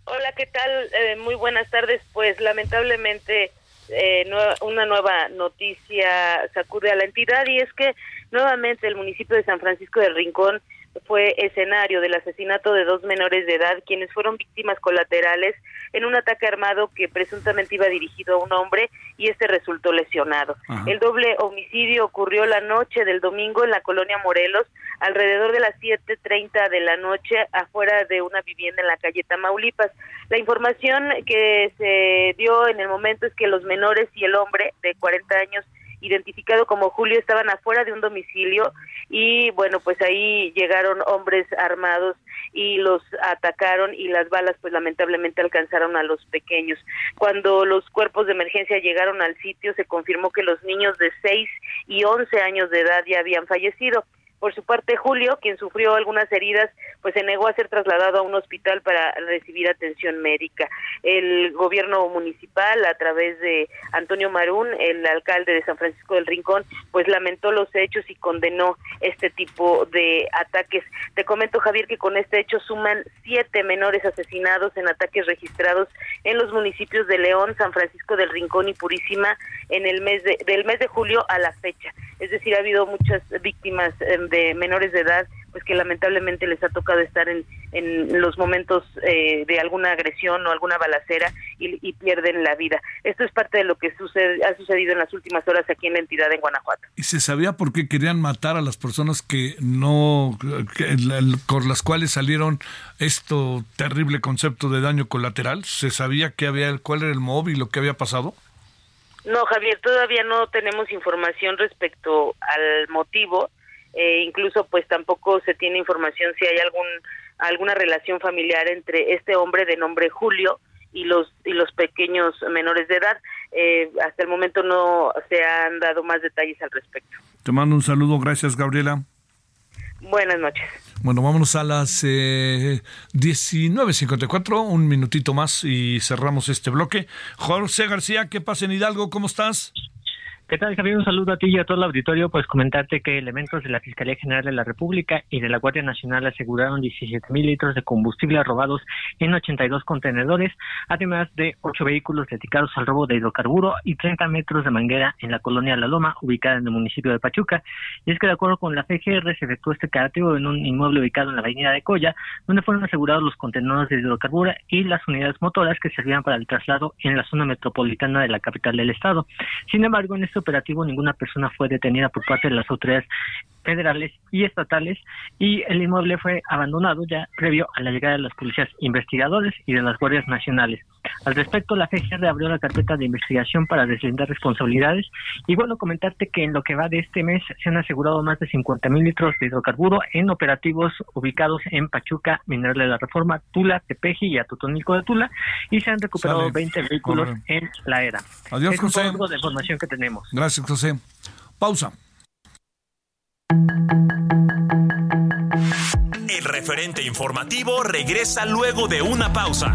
Hola, ¿qué tal? Eh, muy buenas tardes. Pues lamentablemente eh, una nueva noticia sacude a la entidad y es que nuevamente el municipio de San Francisco del Rincón fue escenario del asesinato de dos menores de edad, quienes fueron víctimas colaterales en un ataque armado que presuntamente iba dirigido a un hombre y este resultó lesionado. El doble homicidio ocurrió la noche del domingo en la colonia Morelos, alrededor de las 7.30 de la noche, afuera de una vivienda en la calle Tamaulipas. La información que se dio en el momento es que los menores y el hombre de 40 años identificado como Julio, estaban afuera de un domicilio y bueno, pues ahí llegaron hombres armados y los atacaron y las balas pues lamentablemente alcanzaron a los pequeños. Cuando los cuerpos de emergencia llegaron al sitio se confirmó que los niños de 6 y 11 años de edad ya habían fallecido. Por su parte, Julio, quien sufrió algunas heridas, pues se negó a ser trasladado a un hospital para recibir atención médica. El gobierno municipal, a través de Antonio Marún, el alcalde de San Francisco del Rincón, pues lamentó los hechos y condenó este tipo de ataques. Te comento, Javier, que con este hecho suman siete menores asesinados en ataques registrados en los municipios de León, San Francisco del Rincón y Purísima en el mes de, del mes de julio a la fecha. Es decir, ha habido muchas víctimas em, de menores de edad pues que lamentablemente les ha tocado estar en, en los momentos eh, de alguna agresión o alguna balacera y, pierden la vida. Esto es parte de lo que sucede, ha sucedido en las últimas horas aquí en la entidad en Guanajuato. ¿Y se sabía por qué querían matar a las personas que no, con las cuales salieron esto terrible concepto de daño colateral? ¿Se sabía qué había, cuál era el móvil, lo que había pasado? No, Javier, todavía no tenemos información respecto al motivo eh, incluso pues tampoco se tiene información si hay algún alguna relación familiar entre este hombre de nombre Julio y los y los pequeños menores de edad. Eh, hasta el momento no se han dado más detalles al respecto. Te mando un saludo, gracias Gabriela. Buenas noches. Bueno, vámonos a las eh, 19.54, un minutito más y cerramos este bloque. José García, ¿qué pasa en Hidalgo? ¿Cómo estás? ¿Qué tal, Javier? Un saludo a ti y a todo el auditorio. Pues comentarte que elementos de la Fiscalía General de la República y de la Guardia Nacional aseguraron 17 mil litros de combustible robados en 82 contenedores, además de ocho vehículos dedicados al robo de hidrocarburo y 30 metros de manguera en la colonia La Loma, ubicada en el municipio de Pachuca. Y es que, de acuerdo con la FGR, se efectuó este cateo en un inmueble ubicado en la avenida de Coya, donde fueron asegurados los contenedores de hidrocarburo y las unidades motoras que servían para el traslado en la zona metropolitana de la capital del estado. Sin embargo, en este operativo ninguna persona fue detenida por parte de las autoridades federales y estatales y el inmueble fue abandonado ya previo a la llegada de las policías investigadores y de las guardias nacionales. Al respecto, la FGR abrió la carpeta de investigación para deslindar responsabilidades y bueno, comentarte que en lo que va de este mes se han asegurado más de 50 mil litros de hidrocarburo en operativos ubicados en Pachuca, Mineral de la Reforma, Tula, Tepeji y Atotonilco de Tula y se han recuperado 20 vehículos en la era. Adiós, es un de información que tenemos. Gracias, José. Pausa. El referente informativo regresa luego de una pausa.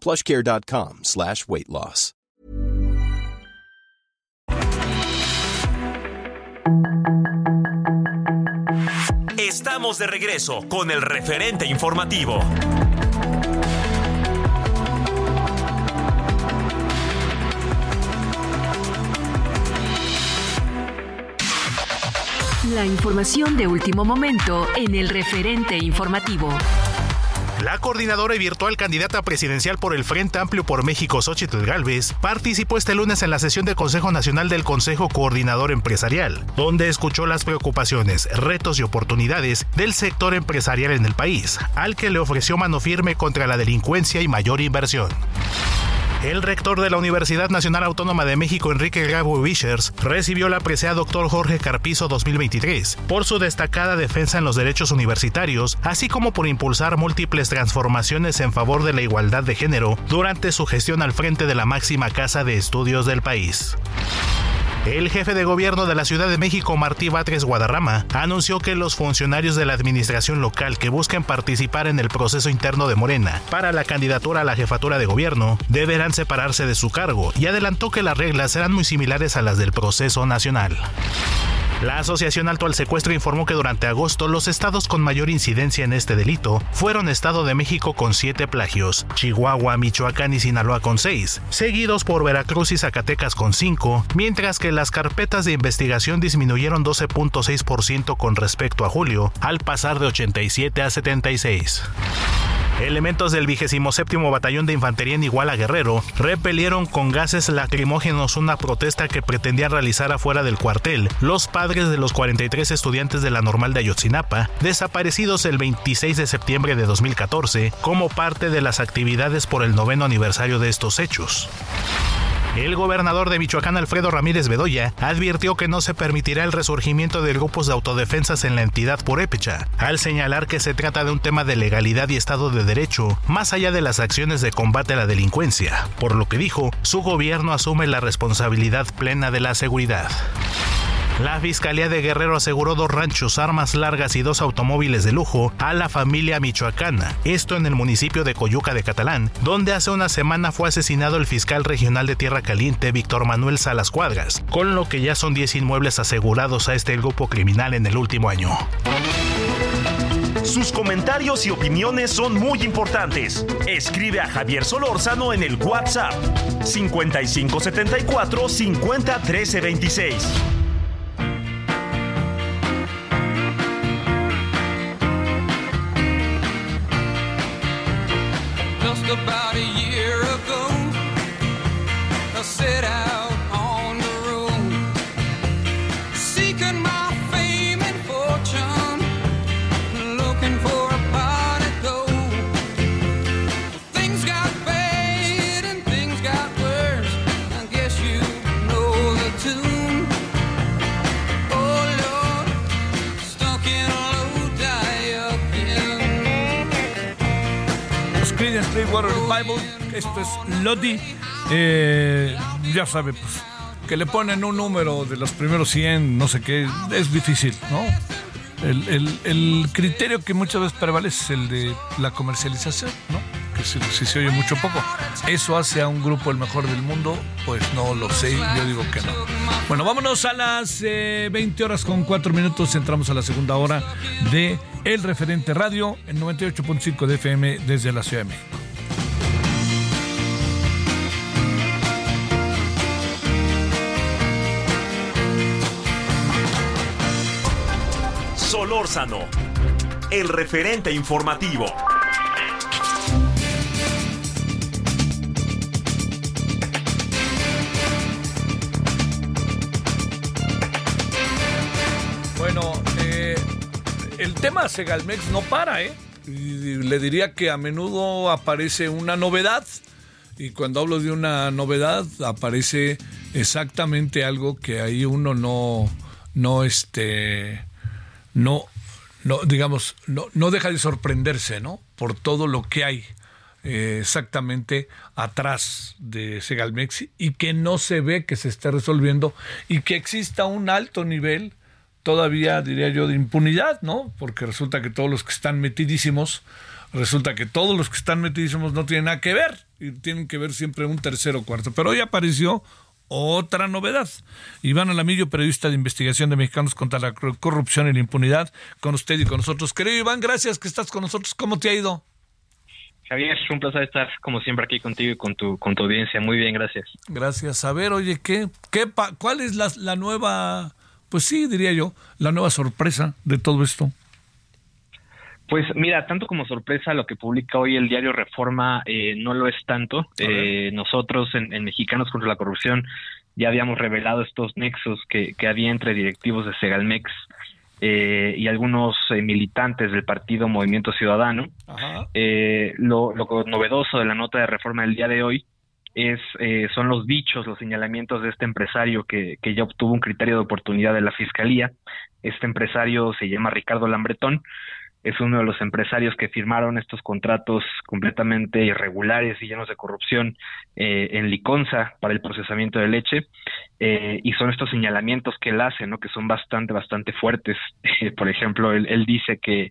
plushcare.com slash weight loss. Estamos de regreso con el referente informativo. La información de último momento en el referente informativo. La coordinadora y virtual candidata presidencial por el Frente Amplio por México, Xochitl Galvez, participó este lunes en la sesión del Consejo Nacional del Consejo Coordinador Empresarial, donde escuchó las preocupaciones, retos y oportunidades del sector empresarial en el país, al que le ofreció mano firme contra la delincuencia y mayor inversión. El rector de la Universidad Nacional Autónoma de México, Enrique Gabo Vichers, recibió la presea Doctor Jorge Carpizo 2023 por su destacada defensa en los derechos universitarios, así como por impulsar múltiples transformaciones en favor de la igualdad de género durante su gestión al frente de la máxima casa de estudios del país. El jefe de gobierno de la Ciudad de México, Martí Batres Guadarrama, anunció que los funcionarios de la administración local que busquen participar en el proceso interno de Morena para la candidatura a la jefatura de gobierno deberán separarse de su cargo y adelantó que las reglas serán muy similares a las del proceso nacional. La Asociación Alto al Secuestro informó que durante agosto los estados con mayor incidencia en este delito fueron Estado de México con 7 plagios, Chihuahua, Michoacán y Sinaloa con 6, seguidos por Veracruz y Zacatecas con 5, mientras que las carpetas de investigación disminuyeron 12.6% con respecto a julio, al pasar de 87 a 76. Elementos del 27 Batallón de Infantería en Iguala Guerrero repelieron con gases lacrimógenos una protesta que pretendían realizar afuera del cuartel los padres de los 43 estudiantes de la normal de Ayotzinapa, desaparecidos el 26 de septiembre de 2014, como parte de las actividades por el noveno aniversario de estos hechos. El gobernador de Michoacán, Alfredo Ramírez Bedoya, advirtió que no se permitirá el resurgimiento de grupos de autodefensas en la entidad purépecha, al señalar que se trata de un tema de legalidad y Estado de Derecho, más allá de las acciones de combate a la delincuencia, por lo que dijo, su gobierno asume la responsabilidad plena de la seguridad. La Fiscalía de Guerrero aseguró dos ranchos, armas largas y dos automóviles de lujo a la familia michoacana, esto en el municipio de Coyuca de Catalán, donde hace una semana fue asesinado el fiscal regional de Tierra Caliente Víctor Manuel Salas Cuadras, con lo que ya son 10 inmuebles asegurados a este grupo criminal en el último año. Sus comentarios y opiniones son muy importantes. Escribe a Javier Solórzano en el WhatsApp 5574 50 13 26. Esto es Lodi. Eh, ya sabe, pues, que le ponen un número de los primeros 100, no sé qué, es difícil, ¿no? El, el- criterio que muchas veces prevalece es el de la comercialización, ¿no? Que si, si se oye mucho poco. ¿Eso hace a un grupo el mejor del mundo? Pues no lo sé, yo digo que no. Bueno, vámonos a las eh, 20 horas con 4 minutos. Entramos a la segunda hora de El Referente Radio en 98.5 de FM desde la Ciudad de México. Solórzano, el referente informativo. Bueno, eh, el tema Segalmex no para, ¿eh? Le diría que a menudo aparece una novedad. Y cuando hablo de una novedad, aparece exactamente algo que ahí uno no, no, este, no, no, digamos, no, no deja de sorprenderse, ¿no? Por todo lo que hay eh, exactamente atrás de Segalmex y que no se ve que se esté resolviendo y que exista un alto nivel todavía, diría yo, de impunidad, ¿no? Porque resulta que todos los que están metidísimos, resulta que todos los que están metidísimos no tienen nada que ver y tienen que ver siempre un tercero o cuarto. Pero hoy apareció otra novedad. Iván Alamillo, periodista de investigación de Mexicanos contra la Corrupción y la Impunidad, con usted y con nosotros. Querido Iván, gracias que estás con nosotros. ¿Cómo te ha ido? Javier, es un placer estar como siempre aquí contigo y con tu, con tu audiencia. Muy bien, gracias. Gracias. A ver, oye, ¿qué, qué pa- ¿cuál es la, la nueva, pues sí, diría yo, la nueva sorpresa de todo esto? Pues mira, tanto como sorpresa, lo que publica hoy el diario Reforma eh, no lo es tanto. Eh, nosotros en, en Mexicanos contra la Corrupción ya habíamos revelado estos nexos que, que había entre directivos de Segalmex eh, y algunos eh, militantes del partido Movimiento Ciudadano. Eh, lo, lo novedoso de la nota de reforma del día de hoy es eh, son los dichos, los señalamientos de este empresario que, que ya obtuvo un criterio de oportunidad de la fiscalía. Este empresario se llama Ricardo Lambretón. Es uno de los empresarios que firmaron estos contratos completamente irregulares y llenos de corrupción eh, en Liconza para el procesamiento de leche. Eh, y son estos señalamientos que él hace, ¿no? Que son bastante, bastante fuertes. Por ejemplo, él, él dice que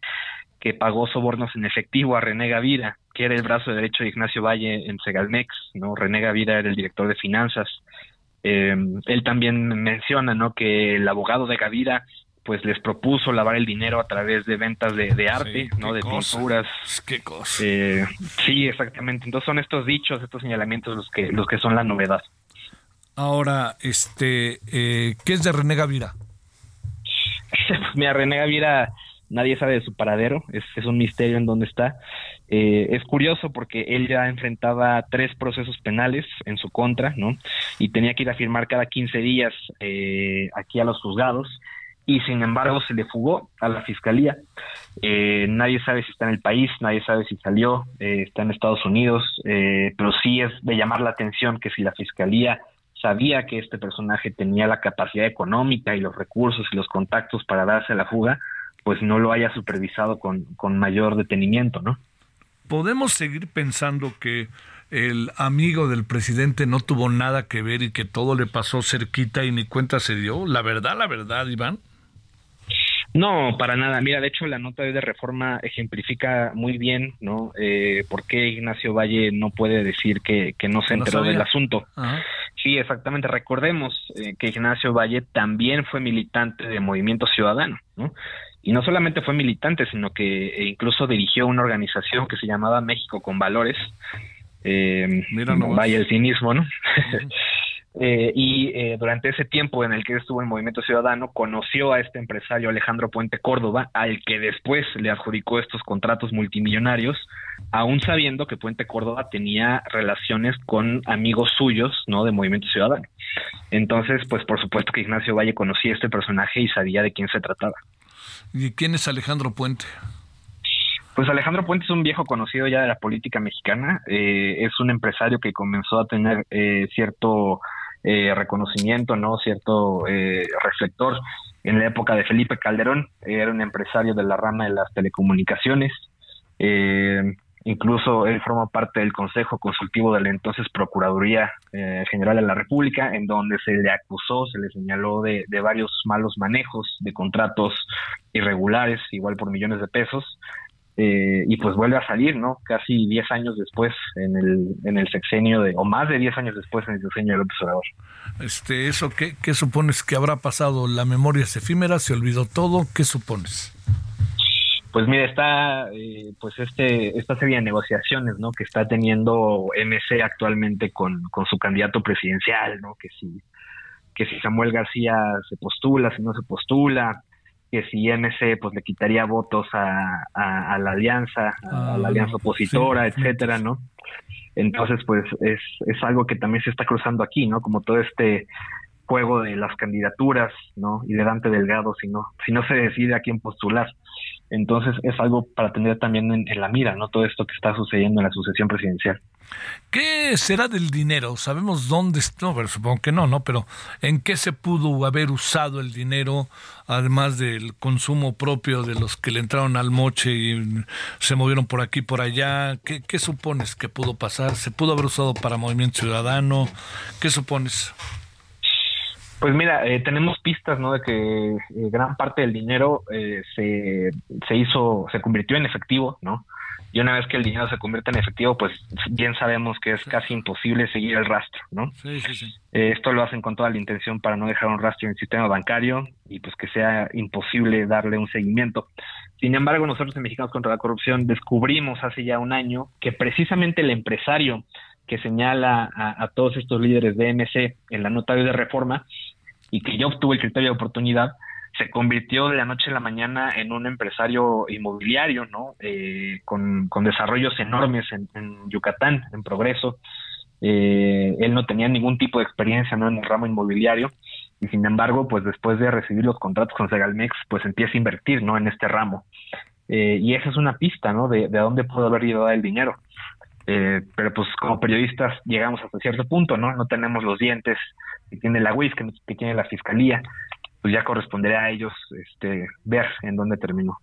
que pagó sobornos en efectivo a René Gavira, que era el brazo derecho de Ignacio Valle en Segalmex, ¿no? René Gavira era el director de finanzas. Eh, él también menciona, ¿no? Que el abogado de Gavira pues les propuso lavar el dinero a través de ventas de, de arte, ¿no? De cosa. pinturas. Qué cosa. Eh, sí, exactamente. Entonces son estos dichos, estos señalamientos los que los que son la novedad. Ahora, este, eh, ¿qué es de René Gavira? Mira, René Gavira, nadie sabe de su paradero, es, es un misterio en dónde está. Eh, es curioso porque él ya enfrentaba tres procesos penales en su contra, ¿no? Y tenía que ir a firmar cada 15 días eh, aquí a los juzgados y sin embargo se le fugó a la fiscalía. Eh, nadie sabe si está en el país, nadie sabe si salió, eh, está en Estados Unidos, eh, pero sí es de llamar la atención que si la fiscalía sabía que este personaje tenía la capacidad económica y los recursos y los contactos para darse la fuga, pues no lo haya supervisado con, con mayor detenimiento, ¿no? ¿Podemos seguir pensando que el amigo del presidente no tuvo nada que ver y que todo le pasó cerquita y ni cuenta se dio? La verdad, la verdad, Iván. No, para nada. Mira, de hecho, la nota de reforma ejemplifica muy bien, ¿no? Eh, por qué Ignacio Valle no puede decir que, que no se no enteró del asunto. Ajá. Sí, exactamente. Recordemos eh, que Ignacio Valle también fue militante de Movimiento Ciudadano, ¿no? Y no solamente fue militante, sino que incluso dirigió una organización que se llamaba México con Valores. Eh, vaya el cinismo, ¿no? Eh, y eh, durante ese tiempo en el que estuvo en Movimiento Ciudadano, conoció a este empresario Alejandro Puente Córdoba, al que después le adjudicó estos contratos multimillonarios, aún sabiendo que Puente Córdoba tenía relaciones con amigos suyos, ¿no? De Movimiento Ciudadano. Entonces, pues por supuesto que Ignacio Valle conocía a este personaje y sabía de quién se trataba. ¿Y quién es Alejandro Puente? Pues Alejandro Puente es un viejo conocido ya de la política mexicana, eh, es un empresario que comenzó a tener cierto eh, reconocimiento, ¿no? Cierto eh, reflector. En la época de Felipe Calderón, era un empresario de la rama de las telecomunicaciones. Eh, incluso él forma parte del Consejo Consultivo de la entonces Procuraduría General de la República, en donde se le acusó, se le señaló de, de varios malos manejos de contratos irregulares, igual por millones de pesos. Eh, y pues vuelve a salir, ¿no? Casi 10 años después en el, en el sexenio de, o más de 10 años después en el sexenio de López Obrador. Este, ¿Eso qué, qué supones que habrá pasado? ¿La memoria es efímera? ¿Se olvidó todo? ¿Qué supones? Pues mira, está eh, pues este esta serie de negociaciones, ¿no? Que está teniendo MC actualmente con, con su candidato presidencial, ¿no? Que si que si Samuel García se postula, si no se postula, que si MC pues le quitaría votos a, a, la alianza, a, la ah, alianza opositora, etcétera, ¿no? Entonces, pues es, es algo que también se está cruzando aquí, ¿no? Como todo este juego de las candidaturas, ¿no? Y de Dante Delgado, si no, si no se decide a quién postular. Entonces es algo para tener también en, la mira, ¿no? Todo esto que está sucediendo en la sucesión presidencial. ¿Qué será del dinero? ¿Sabemos dónde está? pero supongo que no, ¿no? Pero ¿en qué se pudo haber usado el dinero, además del consumo propio de los que le entraron al moche y se movieron por aquí por allá? ¿Qué, qué supones que pudo pasar? ¿Se pudo haber usado para Movimiento Ciudadano? ¿Qué supones? Pues mira, eh, tenemos pistas, ¿no? De que eh, gran parte del dinero eh, se, se hizo, se convirtió en efectivo, ¿no? Y una vez que el dinero se convierte en efectivo, pues bien sabemos que es casi imposible seguir el rastro, ¿no? Sí, sí, sí. esto lo hacen con toda la intención para no dejar un rastro en el sistema bancario y pues que sea imposible darle un seguimiento. Sin embargo, nosotros en Mexicanos contra la Corrupción descubrimos hace ya un año que precisamente el empresario que señala a, todos estos líderes de MC en la nota de reforma y que ya obtuvo el criterio de oportunidad, se convirtió de la noche a la mañana en un empresario inmobiliario, ¿no? Eh, con, desarrollos enormes en, Yucatán, en progreso. Eh, él no tenía ningún tipo de experiencia ¿no? en el ramo inmobiliario y sin embargo, pues después de recibir los contratos con Segalmex, pues empieza a invertir, ¿no? En este ramo. Eh, y esa es una pista, ¿no? De, de dónde pudo haber ido el dinero. Eh, pero pues como periodistas llegamos hasta cierto punto, ¿no? No tenemos los dientes que tiene la UIS, que, tiene la Fiscalía, pues ya correspondería a ellos este, ver en dónde terminó.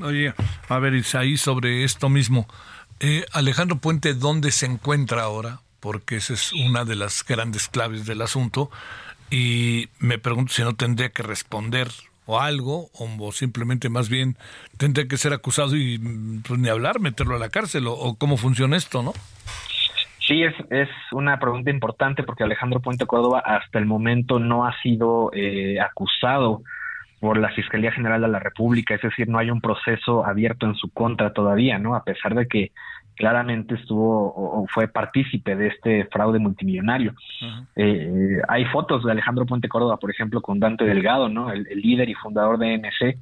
Oye, a ver, Isaí, sobre esto mismo, eh, Alejandro Puente, ¿dónde se encuentra ahora? Porque esa es una de las grandes claves del asunto. Y me pregunto si no tendría que responder o algo, o, simplemente más bien tendría que ser acusado y pues, ni hablar, meterlo a la cárcel, o, cómo funciona esto, ¿no? Sí, es, es una pregunta importante porque Alejandro Puente Córdoba hasta el momento no ha sido eh, acusado por la Fiscalía General de la República, es decir, no hay un proceso abierto en su contra todavía, ¿no? A pesar de que claramente estuvo o, fue partícipe de este fraude multimillonario. Eh, hay fotos de Alejandro Puente Córdoba, por ejemplo, con Dante Delgado, ¿no? El, líder y fundador de MC.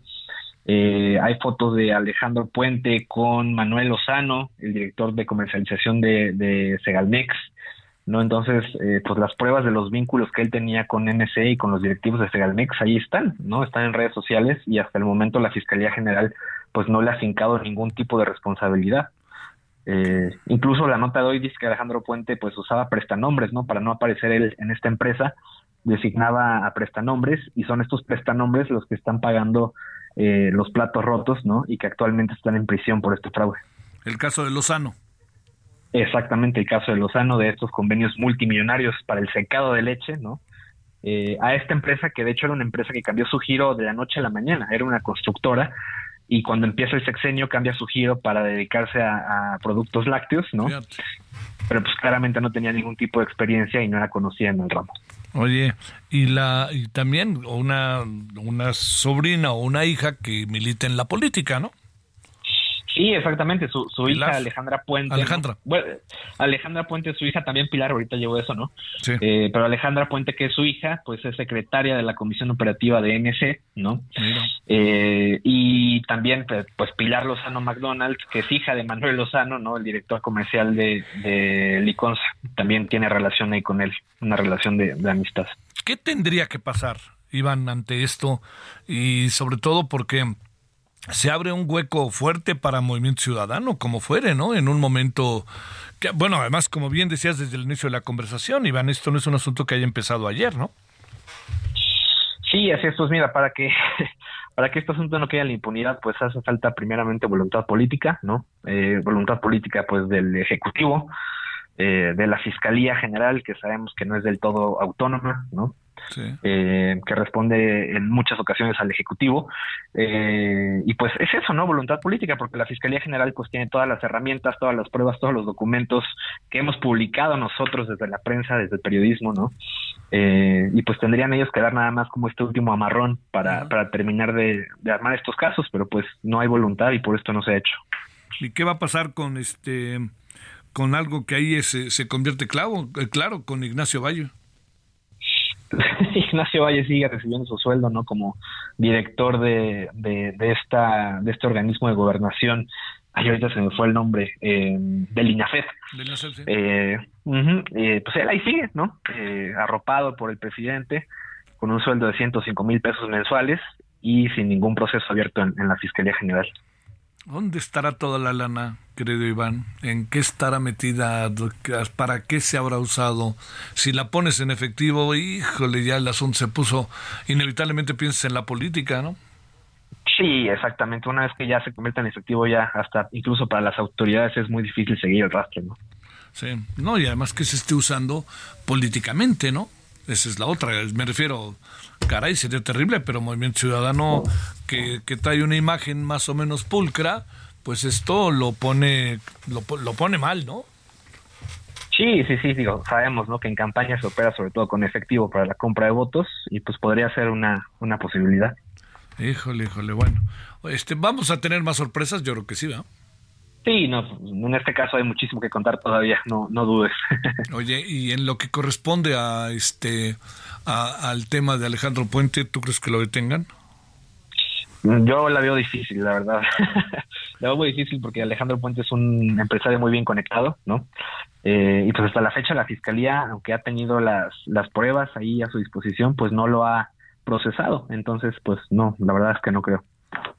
Eh, hay fotos de Alejandro Puente con Manuel Lozano, el director de comercialización de, de Segalmex. ¿no? Entonces, eh, pues las pruebas de los vínculos que él tenía con MC y con los directivos de Segalmex ahí están, ¿no? Están en redes sociales y hasta el momento la Fiscalía General pues no le ha fincado ningún tipo de responsabilidad. Eh, incluso la nota de hoy dice que Alejandro Puente pues usaba prestanombres, ¿no? Para no aparecer él en esta empresa, designaba a prestanombres y son estos prestanombres los que están pagando eh, los platos rotos, ¿no? Y que actualmente están en prisión por este fraude. El caso de Lozano. Exactamente, el caso de Lozano, de estos convenios multimillonarios para el secado de leche, ¿no? Eh, a esta empresa que de hecho era una empresa que cambió su giro de la noche a la mañana, era una constructora y cuando empieza el sexenio cambia su giro para dedicarse a, productos lácteos, ¿no? Pero pues claramente no tenía ningún tipo de experiencia y no era conocida en el ramo. Oye, y la y también una una sobrina o una hija que milita en la política, ¿no? Sí, exactamente. Su, su hija Alejandra Puente. Alejandra. Bueno, Alejandra Puente, su hija también Pilar, ahorita llevo eso, ¿no? Sí. Eh, pero Alejandra Puente, que es su hija, pues es secretaria de la Comisión Operativa de MC, ¿no? Eh, y también, pues, pues, Pilar Lozano McDonald, que es hija de Manuel Lozano, ¿no? El director comercial de, de Liconza. También tiene relación ahí con él, una relación de, de amistad. ¿Qué tendría que pasar, Iván, ante esto? Y sobre todo porque se abre un hueco fuerte para Movimiento Ciudadano, como fuere, ¿no? En un momento bueno, además, como bien decías desde el inicio de la conversación, Iván, esto no es un asunto que haya empezado ayer, ¿no? Sí, así es, pues mira, para que para que este asunto no quede en la impunidad, pues hace falta primeramente voluntad política, ¿no? Eh, voluntad política, pues, del Ejecutivo, eh, de la Fiscalía General, que sabemos que no es del todo autónoma, ¿no? Eh, que responde en muchas ocasiones al Ejecutivo. Eh, y pues es eso, ¿no? Voluntad política, porque la Fiscalía General pues tiene todas las herramientas, todas las pruebas, todos los documentos que hemos publicado nosotros desde la prensa, desde el periodismo, ¿no? Eh, y pues tendrían ellos que dar nada más como este último amarrón para, para terminar de, armar estos casos, pero pues no hay voluntad y por esto no se ha hecho. ¿Y qué va a pasar con este con algo que ahí se, se convierte claro, claro, con Ignacio Valle? Ignacio Valle sigue recibiendo su sueldo, ¿no? Como director de, de, esta, de este organismo de gobernación. Ay, ahorita se me fue el nombre, eh, del INAFED. Eh, eh, pues él ahí sigue, ¿no? arropado por el presidente, con un sueldo de 105 mil pesos mensuales y sin ningún proceso abierto en la Fiscalía General. ¿Dónde estará toda la lana, querido Iván? ¿En qué estará metida? ¿Para qué se habrá usado? Si la pones en efectivo, híjole, ya el asunto se puso, inevitablemente piensas en la política, ¿no? Sí, exactamente. Una vez que ya se convierte en efectivo, ya hasta incluso para las autoridades es muy difícil seguir el rastro, ¿no? Sí, no, y además que se esté usando políticamente, ¿no? Esa es la otra. Me refiero, caray, sería terrible, pero Movimiento Ciudadano que, trae una imagen más o menos pulcra, pues esto lo pone, lo, pone mal, ¿no? Sí, sí, sí, digo, sabemos, ¿no? Que en campaña se opera sobre todo con efectivo para la compra de votos y pues podría ser una, una posibilidad. Híjole, híjole, bueno. Este, vamos a tener más sorpresas, yo creo que sí, ¿verdad? Sí, no, en este caso hay muchísimo que contar todavía, no, no dudes. Oye, y en lo que corresponde a este al tema de Alejandro Puente, ¿tú crees que lo detengan? Yo la veo difícil, la verdad. la veo muy difícil porque Alejandro Puente es un empresario muy bien conectado, ¿no? Eh, y pues hasta la fecha la fiscalía, aunque ha tenido las, las pruebas ahí a su disposición, pues no lo ha procesado. Entonces, pues no, la verdad es que no creo.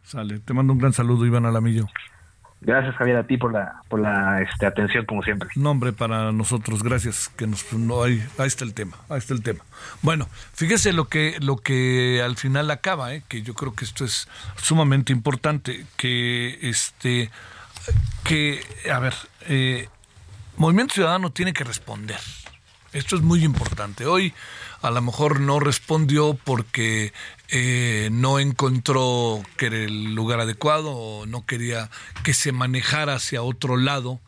Sale, te mando un gran saludo, Iván Alamillo. Gracias Javier a ti por la por la este, atención como siempre. Nombre para nosotros, gracias que no ahí, ahí está el tema, ahí el tema. Bueno, fíjese lo que lo que al final acaba, ¿eh? que yo creo que esto es sumamente importante, que este que a ver, eh, Movimiento Ciudadano tiene que responder. Esto es muy importante. Hoy a lo mejor no respondió porque eh, no encontró que era el lugar adecuado o no quería que se manejara hacia otro lado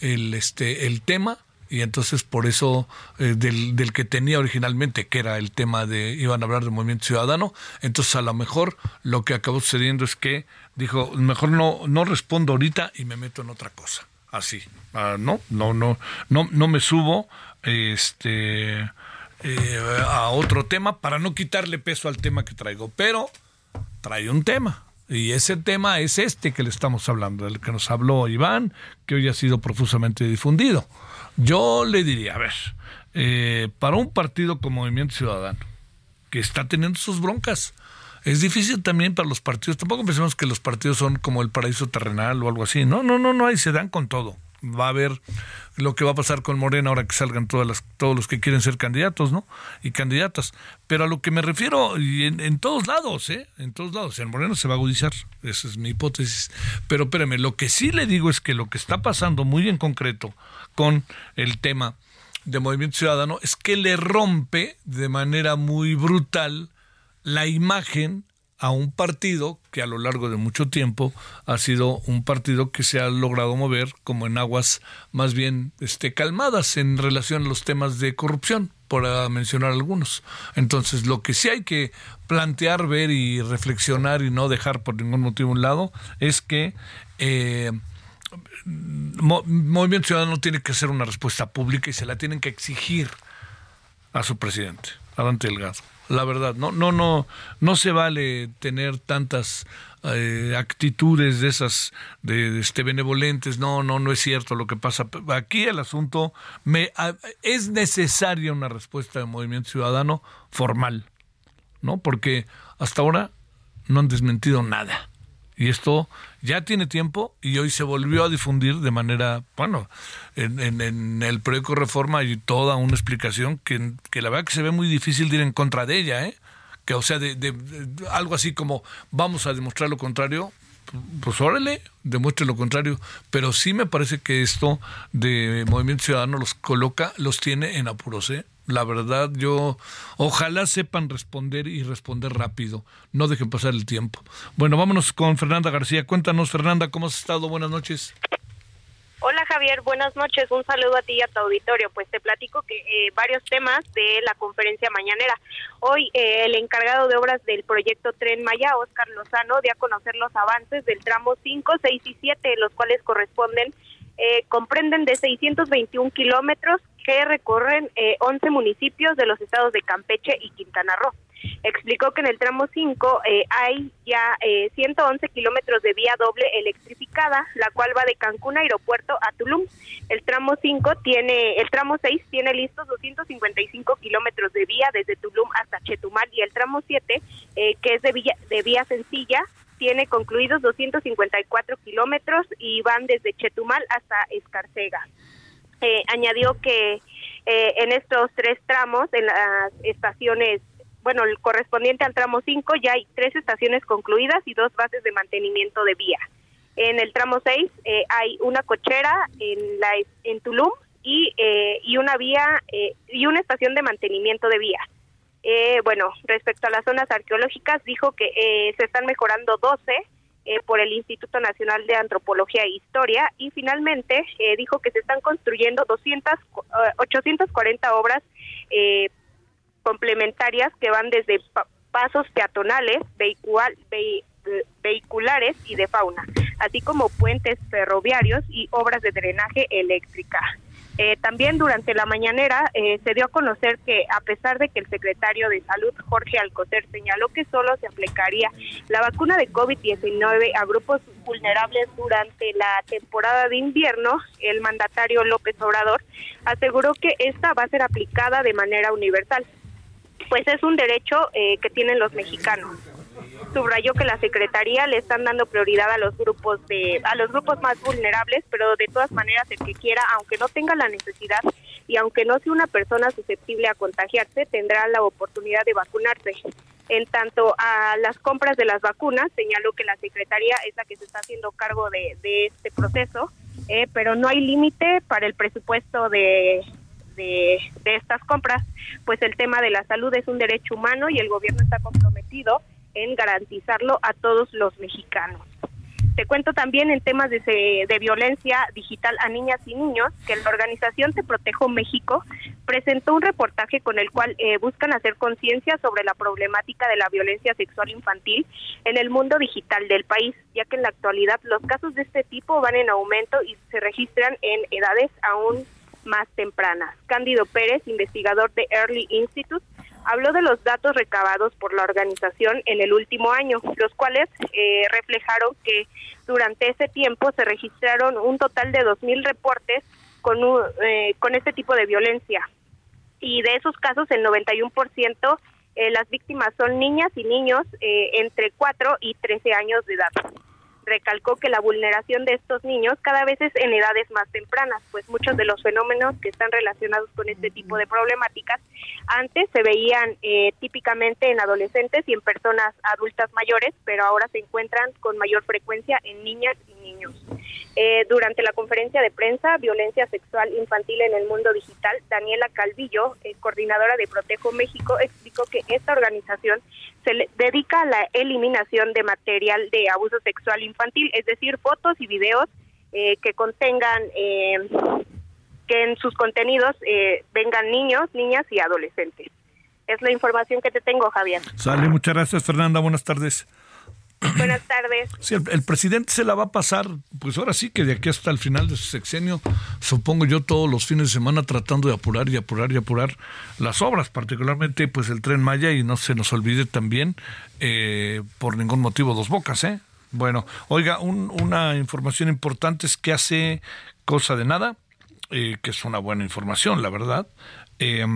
el, este, el tema y entonces por eso eh, del, del, que tenía originalmente, que era el tema de, iban a hablar de movimiento ciudadano, entonces a lo mejor lo que acabó sucediendo es que dijo, mejor no, no respondo ahorita y me meto en otra cosa, así, ah, no, no, no, no, no me subo, este, eh, a otro tema para no quitarle peso al tema que traigo, pero trae un tema. Y ese tema es este que le estamos hablando, del que nos habló Iván, que hoy ha sido profusamente difundido. Yo le diría, a ver, eh, para un partido como Movimiento Ciudadano, que está teniendo sus broncas, es difícil también para los partidos. Tampoco pensemos que los partidos son como el paraíso terrenal o algo así. No, no, no, no, ahí se dan con todo va a ver lo que va a pasar con Morena ahora que salgan todas las, todos los que quieren ser candidatos, ¿no? Y candidatas. Pero a lo que me refiero, y en, todos lados, ¿eh? En todos lados. En Morena se va a agudizar. Esa es mi hipótesis. Pero espérame, lo que sí le digo es que lo que está pasando muy en concreto con el tema de Movimiento Ciudadano es que le rompe de manera muy brutal la imagen a un partido que a lo largo de mucho tiempo ha sido un partido que se ha logrado mover como en aguas más bien este, calmadas en relación a los temas de corrupción, por mencionar algunos. Entonces, lo que sí hay que plantear, ver y reflexionar y no dejar por ningún motivo un lado es que eh, Movimiento Ciudadano tiene que hacer una respuesta pública y se la tienen que exigir a su presidente, a Dante Delgado la verdad. No, no, no, no se vale tener tantas eh, actitudes de esas de, este benevolentes. No, no, no es cierto lo que pasa. Aquí el asunto me es necesaria una respuesta del Movimiento Ciudadano formal, ¿no? Porque hasta ahora no han desmentido nada. Y esto ya tiene tiempo y hoy se volvió a difundir de manera, bueno, en, en, el proyecto de reforma hay toda una explicación que, la verdad que se ve muy difícil de ir en contra de ella, ¿eh? Que, o sea, de, algo así como vamos a demostrar lo contrario, pues órale, demuestre lo contrario, pero sí me parece que esto de Movimiento Ciudadano los coloca, los tiene en apuros, ¿eh? La verdad, yo ojalá sepan responder y responder rápido. No dejen pasar el tiempo. Bueno, vámonos con Fernanda García. Cuéntanos, Fernanda, ¿cómo has estado? Buenas noches. Hola Javier, buenas noches. Un saludo a ti y a tu auditorio. Pues te platico que eh, varios temas de la conferencia mañanera. Hoy eh, el encargado de obras del proyecto Tren Maya, Oscar Lozano, dio a conocer los avances del tramo 5, 6 y 7, los cuales corresponden, eh, comprenden de 621 kilómetros que recorren eh, 11 municipios de los estados de Campeche y Quintana Roo. Explicó que en el tramo 5 eh, hay ya eh, 111 kilómetros de vía doble electrificada, la cual va de Cancún Aeropuerto a Tulum. El tramo 5 tiene, el tramo 6 tiene listos 255 kilómetros de vía desde Tulum hasta Chetumal y el tramo 7, eh, que es de vía, de vía sencilla, tiene concluidos 254 kilómetros y van desde Chetumal hasta Escarcega. Eh, añadió que eh, en estos tres tramos, en las estaciones, bueno, el correspondiente al tramo 5, ya hay tres estaciones concluidas y dos bases de mantenimiento de vía. En el tramo 6 eh, hay una cochera en, la, en Tulum y, y una vía y una estación de mantenimiento de vía. bueno, respecto a las zonas arqueológicas, dijo que se están mejorando 12 eh, por el Instituto Nacional de Antropología e Historia y finalmente eh, dijo que se están construyendo 200, 840 eh, obras complementarias que van desde pasos peatonales, vehiculares y de fauna, así como puentes ferroviarios y obras de drenaje eléctrica. Eh, también durante la mañanera eh, se dio a conocer que a pesar de que el secretario de Salud, Jorge Alcocer, señaló que solo se aplicaría la vacuna de COVID-19 a grupos vulnerables durante la temporada de invierno, el mandatario López Obrador aseguró que esta va a ser aplicada de manera universal, pues es un derecho eh, que tienen los mexicanos subrayó que la secretaría le están dando prioridad a los grupos de a los grupos más vulnerables, pero de todas maneras el que quiera, aunque no tenga la necesidad y aunque no sea una persona susceptible a contagiarse, tendrá la oportunidad de vacunarse. En tanto a las compras de las vacunas, señaló que la secretaría es la que se está haciendo cargo de, este proceso, eh, pero no hay límite para el presupuesto de, de, estas compras, pues el tema de la salud es un derecho humano y el gobierno está comprometido en garantizarlo a todos los mexicanos. Te cuento también en temas de, de, violencia digital a niñas y niños que la organización Te Protejo México presentó un reportaje con el cual eh, buscan hacer conciencia sobre la problemática de la violencia sexual infantil en el mundo digital del país, ya que en la actualidad los casos de este tipo van en aumento y se registran en edades aún más tempranas. Cándido Pérez, investigador de Early Institute, habló de los datos recabados por la organización en el último año, los cuales eh, reflejaron que durante ese tiempo se registraron un total de 2.000 reportes con, eh, con este tipo de violencia. Y de esos casos, el 91% eh, las víctimas son niñas y niños eh, entre 4 y 13 años de edad recalcó que la vulneración de estos niños cada vez es en edades más tempranas, pues muchos de los fenómenos que están relacionados con este tipo de problemáticas antes se veían eh, típicamente en adolescentes y en personas adultas mayores, pero ahora se encuentran con mayor frecuencia en niñas y niños. Eh, durante la conferencia de prensa, Violencia Sexual Infantil en el Mundo Digital, Daniela Calvillo, eh, coordinadora de Protejo México, explicó que esta organización se le dedica a la eliminación de material de abuso sexual infantil, es decir, fotos y videos eh, que contengan, que en sus contenidos vengan niños, niñas y adolescentes. Es la información que te tengo, Javier. Sale, muchas gracias, Fernanda. Buenas tardes. Buenas tardes. Sí, el, presidente se la va a pasar, pues ahora sí que de aquí hasta el final de su sexenio, supongo yo todos los fines de semana tratando de apurar y apurar y apurar las obras, particularmente pues el tren Maya y no se nos olvide también eh, por ningún motivo dos bocas, ¿eh? Bueno, oiga, una información importante es que hace cosa de nada, eh, que es una buena información, la verdad. Eh,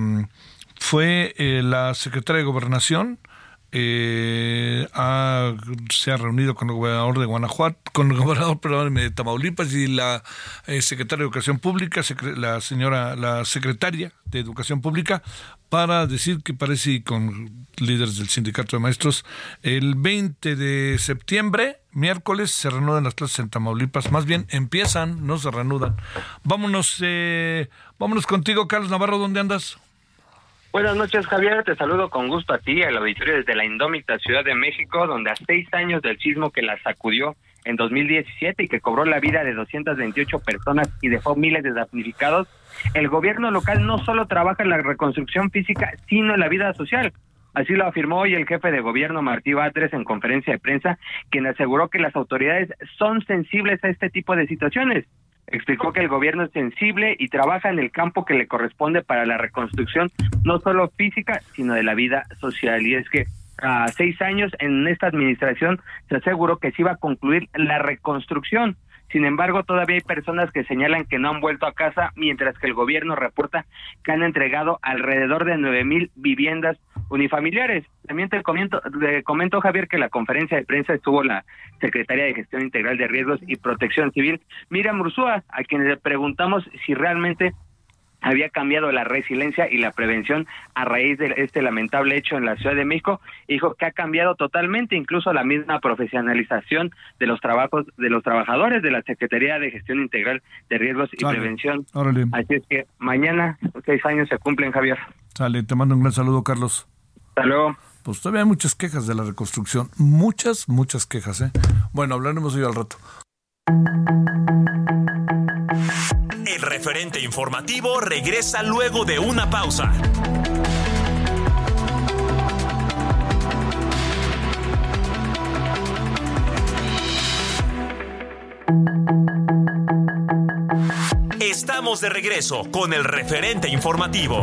fue la secretaria de Gobernación, eh, se ha reunido con el gobernador de Guanajuato, con el gobernador perdón, de Tamaulipas y la eh, secretaria de Educación Pública, la señora, la secretaria de Educación Pública, para decir que parece con líderes del sindicato de maestros, el 20 de septiembre, miércoles, se reanudan las clases en Tamaulipas, más bien empiezan, no se reanudan. Vámonos, eh, vámonos contigo, Carlos Navarro, ¿dónde andas? Buenas noches, Javier. Te saludo con gusto a ti al auditorio desde la indómita Ciudad de México, donde a seis años del sismo que la sacudió en 2017 y que cobró la vida de 228 personas y dejó miles de damnificados, el gobierno local no solo trabaja en la reconstrucción física, sino en la vida social. Así lo afirmó hoy el jefe de gobierno Martí Batres en conferencia de prensa, quien aseguró que las autoridades son sensibles a este tipo de situaciones explicó que el gobierno es sensible y trabaja en el campo que le corresponde para la reconstrucción, no solo física, sino de la vida social. Y es que a seis años en esta administración se aseguró que se iba a concluir la reconstrucción sin embargo, todavía hay personas que señalan que no han vuelto a casa, mientras que el gobierno reporta que han entregado alrededor de nueve mil viviendas unifamiliares. También te comento, le comento, Javier, que la conferencia de prensa estuvo la secretaria de Gestión Integral de Riesgos y Protección Civil, Miriam Ursúa, a quien le preguntamos si realmente había cambiado la resiliencia y la prevención a raíz de este lamentable hecho en la Ciudad de México, dijo que ha cambiado totalmente, incluso la misma profesionalización de los trabajos de los trabajadores de la Secretaría de Gestión Integral de Riesgos y Prevención. Así es que mañana seis años se cumplen, Javier. Sale, te mando un gran saludo, Carlos. Hasta luego. Pues todavía hay muchas quejas de la reconstrucción, muchas, muchas quejas, ¿eh? Bueno, hablaremos hoy al rato. El referente informativo regresa luego de una pausa. Estamos de regreso con el referente informativo.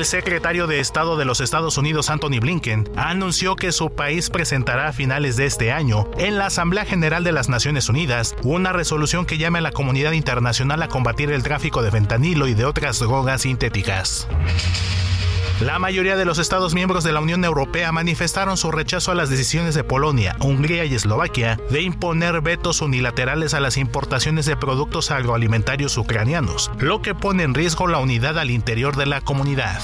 El secretario de Estado de los Estados Unidos, Anthony Blinken, anunció que su país presentará a finales de este año en la Asamblea General de las Naciones Unidas una resolución que llame a la comunidad internacional a combatir el tráfico de fentanilo y de otras drogas sintéticas. La mayoría de los Estados miembros de la Unión Europea manifestaron su rechazo a las decisiones de Polonia, Hungría y Eslovaquia de imponer vetos unilaterales a las importaciones de productos agroalimentarios ucranianos, lo que pone en riesgo la unidad al interior de la comunidad.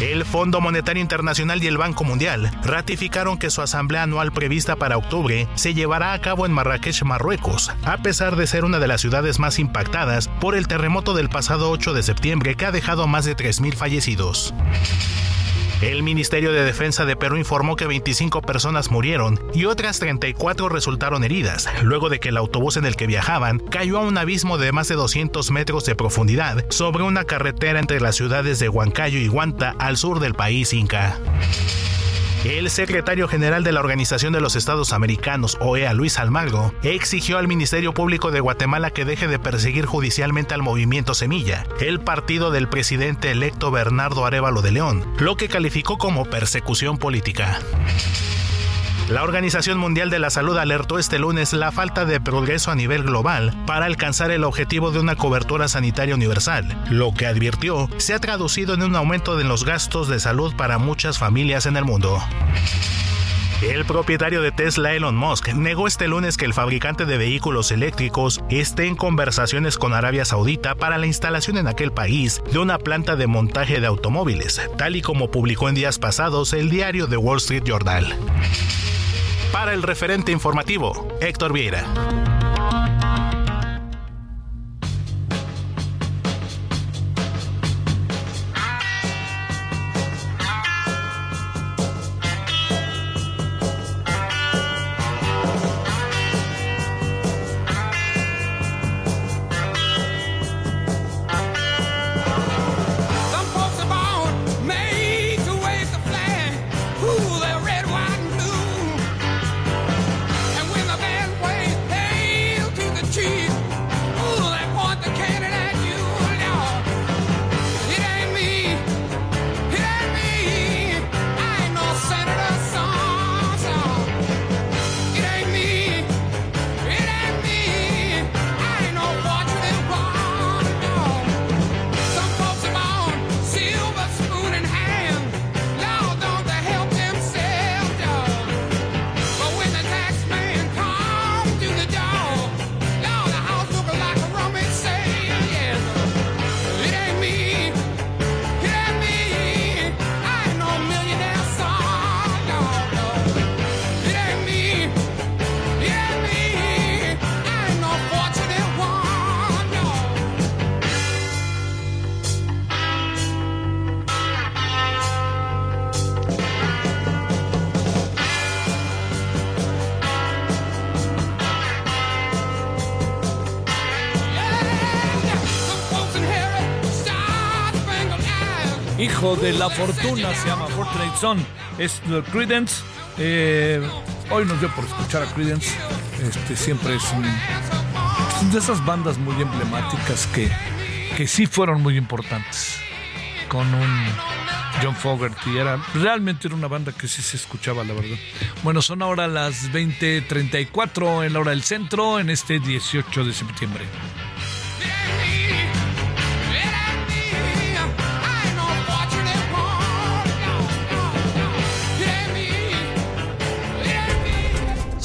El Fondo Monetario Internacional y el Banco Mundial ratificaron que su asamblea anual prevista para octubre se llevará a cabo en Marrakech, Marruecos, a pesar de ser una de las ciudades más impactadas por el terremoto del pasado 8 de septiembre que ha dejado más de 3.000 fallecidos. El Ministerio de Defensa de Perú informó que 25 personas murieron y otras 34 resultaron heridas, luego de que el autobús en el que viajaban cayó a un abismo de más de 200 metros de profundidad sobre una carretera entre las ciudades de Huancayo y Huanta al sur del país inca. El secretario general de la Organización de los Estados Americanos, OEA, Luis Almagro, exigió al Ministerio Público de Guatemala que deje de perseguir judicialmente al movimiento Semilla, el partido del presidente electo Bernardo Arevalo de León, lo que calificó como persecución política. La Organización Mundial de la Salud alertó este lunes la falta de progreso a nivel global para alcanzar el objetivo de una cobertura sanitaria universal, lo que advirtió se ha traducido en un aumento en los gastos de salud para muchas familias en el mundo. El propietario de Tesla, Elon Musk, negó este lunes que el fabricante de vehículos eléctricos esté en conversaciones con Arabia Saudita para la instalación en aquel país de una planta de montaje de automóviles, tal y como publicó en días pasados el diario The Wall Street Journal. Para el referente informativo, Héctor Vieira. De la fortuna se llama Fortunate Son. Es Credence. Eh, hoy nos dio por escuchar a Credence. Este siempre es un, de esas bandas muy emblemáticas que, que sí fueron muy importantes. Con un John Fogerty. Era, realmente era una banda que sí se escuchaba, la verdad. Bueno, son ahora las 20:34 en la hora del centro, en este 18 de septiembre.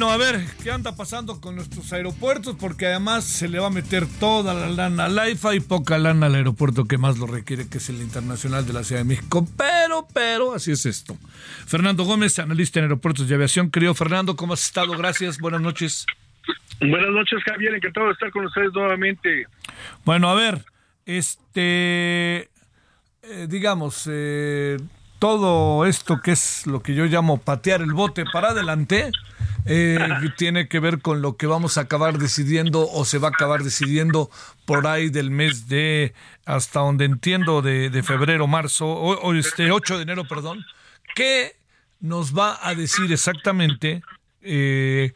Bueno, a ver, ¿qué anda pasando con nuestros aeropuertos? Porque además se le va a meter toda la lana al AIFA y poca lana al aeropuerto que más lo requiere, que es el Internacional de la Ciudad de México. Pero, pero, así es esto. Fernando Gómez, analista en aeropuertos de aviación. Querido Fernando, ¿cómo has estado? Gracias, buenas noches. Buenas noches, Javier. Encantado de estar con ustedes nuevamente. Bueno, a ver, este, eh, digamos, eh, todo esto que es lo que yo llamo patear el bote para adelante, eh, tiene que ver con lo que vamos a acabar decidiendo o se va a acabar decidiendo por ahí del mes de, hasta donde entiendo, de, febrero, marzo, o, este 8 de enero, perdón, ¿qué nos va a decir exactamente? Eh,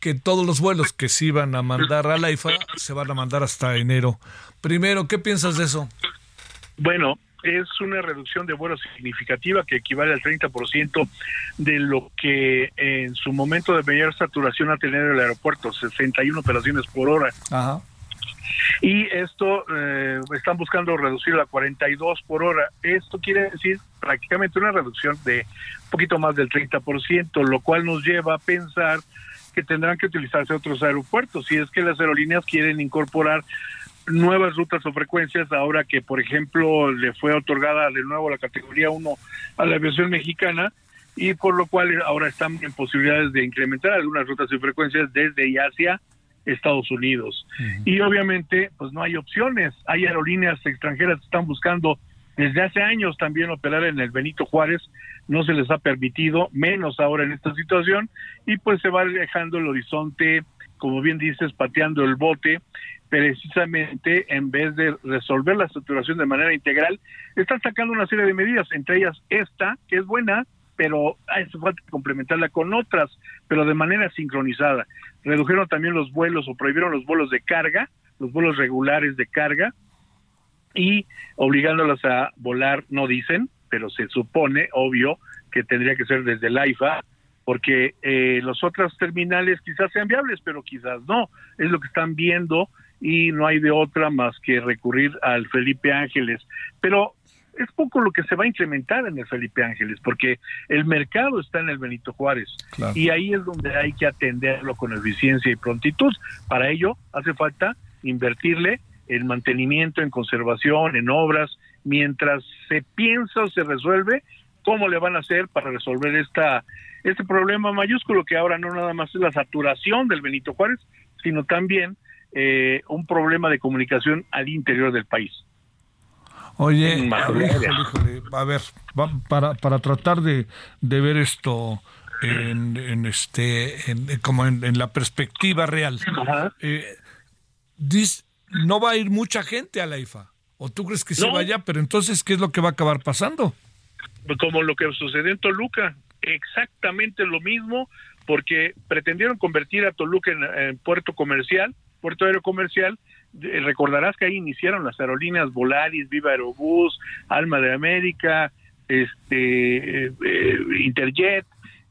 que todos los vuelos que se iban a mandar a la IFA se van a mandar hasta enero. Primero, ¿qué piensas de eso? Bueno, es una reducción de vuelos significativa que equivale al 30% de lo que en su momento de mayor saturación ha tenido el aeropuerto, 61 operaciones por hora. Ajá. Y esto eh, están buscando reducirlo a 42 por hora. Esto quiere decir prácticamente una reducción de un poquito más del 30%, lo cual nos lleva a pensar que tendrán que utilizarse otros aeropuertos. Si es que las aerolíneas quieren incorporar nuevas rutas o frecuencias, ahora que, por ejemplo, le fue otorgada de nuevo la categoría 1 a la aviación mexicana, y por lo cual ahora están en posibilidades de incrementar algunas rutas y frecuencias desde y hacia Estados Unidos. Y obviamente, pues no hay opciones. Hay aerolíneas extranjeras que están buscando desde hace años también operar en el Benito Juárez, no se les ha permitido, menos ahora en esta situación, y pues se va alejando el horizonte, como bien dices, pateando el bote precisamente en vez de resolver la saturación de manera integral, están sacando una serie de medidas, entre ellas esta, que es buena, pero hace falta complementarla con otras, pero de manera sincronizada. Redujeron también los vuelos o prohibieron los vuelos de carga, los vuelos regulares de carga, y obligándolas a volar, no dicen, pero se supone, obvio, que tendría que ser desde el AIFA, porque eh, los otros terminales quizás sean viables, pero quizás no. Es lo que están viendo y no hay de otra más que recurrir al Felipe Ángeles. Pero es poco lo que se va a incrementar en el Felipe Ángeles, porque el mercado está en el Benito Juárez y ahí es donde hay que atenderlo con eficiencia y prontitud. Para ello hace falta invertirle en mantenimiento, en conservación, en obras, mientras se piensa o se resuelve cómo le van a hacer para resolver esta este problema mayúsculo que ahora no nada más es la saturación del Benito Juárez, sino también eh, un problema de comunicación al interior del país. Oye, a ver, para, para tratar de, de ver esto en, este en, como en, la perspectiva real, eh, no va a ir mucha gente a la IFA. ¿O tú crees que se vaya? Pero entonces, ¿qué es lo que va a acabar pasando? Como lo que sucedió en Toluca, exactamente lo mismo, porque pretendieron convertir a Toluca en, puerto comercial, puerto aéreo comercial, recordarás que ahí iniciaron las aerolíneas Volaris, Viva Aerobús, Alma de América, este eh, Interjet,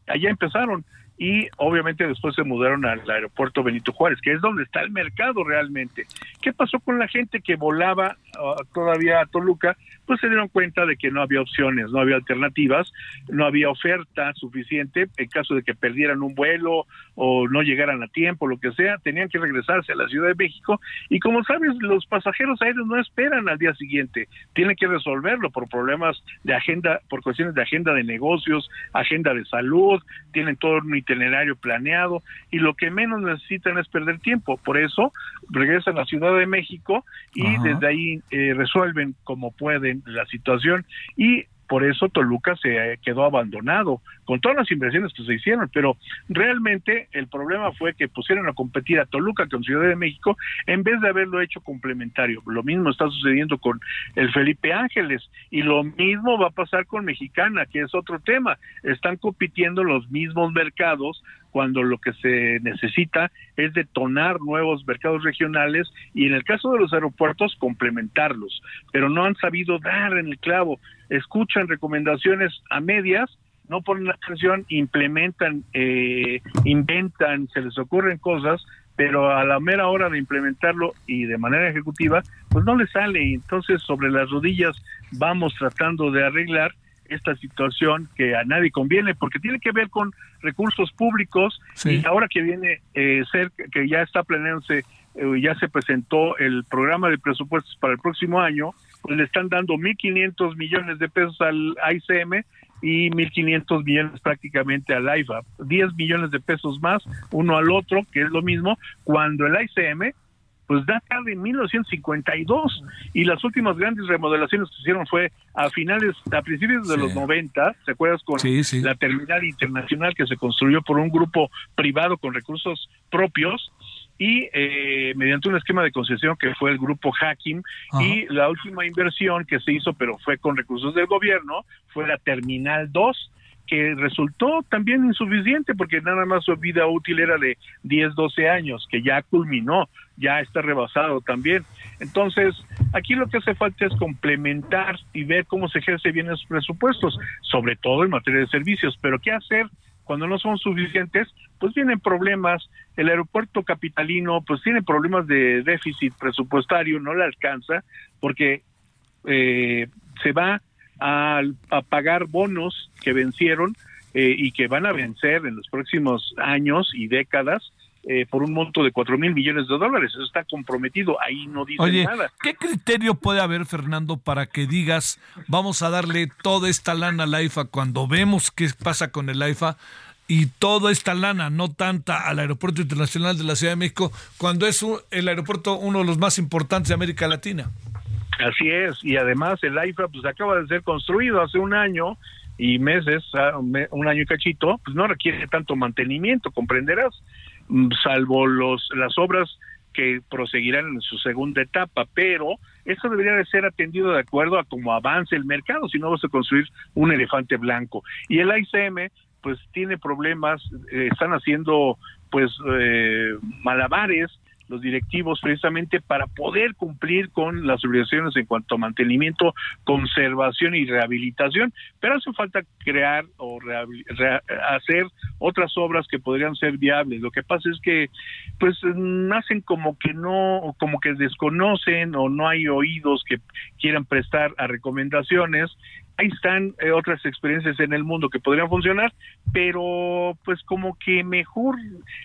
allá empezaron y obviamente después se mudaron al aeropuerto Benito Juárez, que es donde está el mercado realmente. ¿Qué pasó con la gente que volaba uh, todavía a Toluca? Pues se dieron cuenta de que no había opciones, no había alternativas, no había oferta suficiente en caso de que perdieran un vuelo o no llegaran a tiempo, lo que sea, tenían que regresarse a la Ciudad de México y como sabes, los pasajeros aéreos no esperan al día siguiente, tienen que resolverlo por problemas de agenda, por cuestiones de agenda de negocios, agenda de salud, tienen todo un itinerario planeado y lo que menos necesitan es perder tiempo. Por eso regresan a la Ciudad de México y desde ahí eh, resuelven como pueden la situación y por eso Toluca se quedó abandonado, con todas las inversiones que se hicieron, pero realmente el problema fue que pusieron a competir a Toluca con Ciudad de México en vez de haberlo hecho complementario. Lo mismo está sucediendo con el Felipe Ángeles y lo mismo va a pasar con Mexicana, que es otro tema. Están compitiendo los mismos mercados cuando lo que se necesita es detonar nuevos mercados regionales y en el caso de los aeropuertos complementarlos, pero no han sabido dar en el clavo, escuchan recomendaciones a medias, no ponen atención, implementan, eh, inventan, se les ocurren cosas, pero a la mera hora de implementarlo y de manera ejecutiva, pues no les sale. Entonces sobre las rodillas vamos tratando de arreglar esta situación que a nadie conviene porque tiene que ver con recursos públicos y ahora que viene eh, ser que ya está planeándose eh, ya se presentó el programa de presupuestos para el próximo año pues le están dando 1.500 millones de pesos al ICM y 1.500 millones prácticamente al IFA, 10 millones de pesos más uno al otro, que es lo mismo, cuando el ICM pues data de 1952 y las últimas grandes remodelaciones que se hicieron fue a finales, a principios de los 90, ¿te acuerdas con la terminal internacional que se construyó por un grupo privado con recursos propios? y eh, mediante un esquema de concesión que fue el grupo Hacking y la última inversión que se hizo pero fue con recursos del gobierno fue la Terminal 2 que resultó también insuficiente porque nada más su vida útil era de 10, 12 años, que ya culminó, ya está rebasado también. Entonces, aquí lo que hace falta es complementar y ver cómo se ejerce bien esos presupuestos, sobre todo en materia de servicios, pero ¿qué hacer? Cuando no son suficientes, pues vienen problemas. El aeropuerto capitalino, pues tiene problemas de déficit presupuestario, no le alcanza, porque eh, se va a, pagar bonos que vencieron eh, y que van a vencer en los próximos años y décadas eh, por un monto de cuatro mil millones de dólares. Eso está comprometido, ahí no dice Oye, nada. ¿Qué criterio puede haber, Fernando, para que digas, vamos a darle toda esta lana al AIFA cuando vemos qué pasa con el AIFA? y toda esta lana, no tanta al Aeropuerto Internacional de la Ciudad de México, cuando es el aeropuerto uno de los más importantes de América Latina. Así es, y además el AIFA pues acaba de ser construido hace un año y meses, ah, un año y cachito, pues no requiere tanto mantenimiento, comprenderás, mm, salvo los las obras que proseguirán en su segunda etapa, pero eso debería de ser atendido de acuerdo a cómo avance el mercado, si no vas a construir un elefante blanco. Y el ICM pues tiene problemas, eh, están haciendo pues eh, malabares los directivos precisamente para poder cumplir con las obligaciones en cuanto a mantenimiento, conservación y rehabilitación, pero hace falta crear o hacer otras obras que podrían ser viables. Lo que pasa es que pues nacen como que no, como que desconocen o no hay oídos que quieran prestar a recomendaciones ahí están eh, otras experiencias en el mundo que podrían funcionar, pero pues como que mejor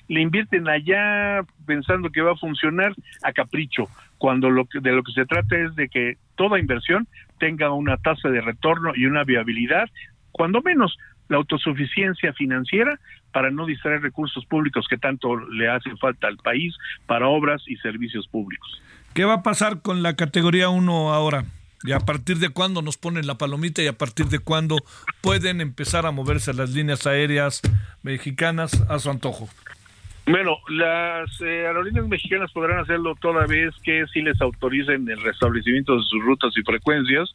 le invierten allá pensando que va a funcionar a capricho, cuando lo que, de lo que se trata es de que toda inversión tenga una tasa de retorno y una viabilidad, cuando menos la autosuficiencia financiera para no distraer recursos públicos que tanto le hacen falta al país para obras y servicios públicos. ¿Qué va a pasar con la categoría 1 ahora? ¿Y a partir de cuándo nos ponen la palomita y a partir de cuándo pueden empezar a moverse las líneas aéreas mexicanas a su antojo? Bueno, las eh, aerolíneas mexicanas podrán hacerlo toda vez que sí les autoricen el restablecimiento de sus rutas y frecuencias,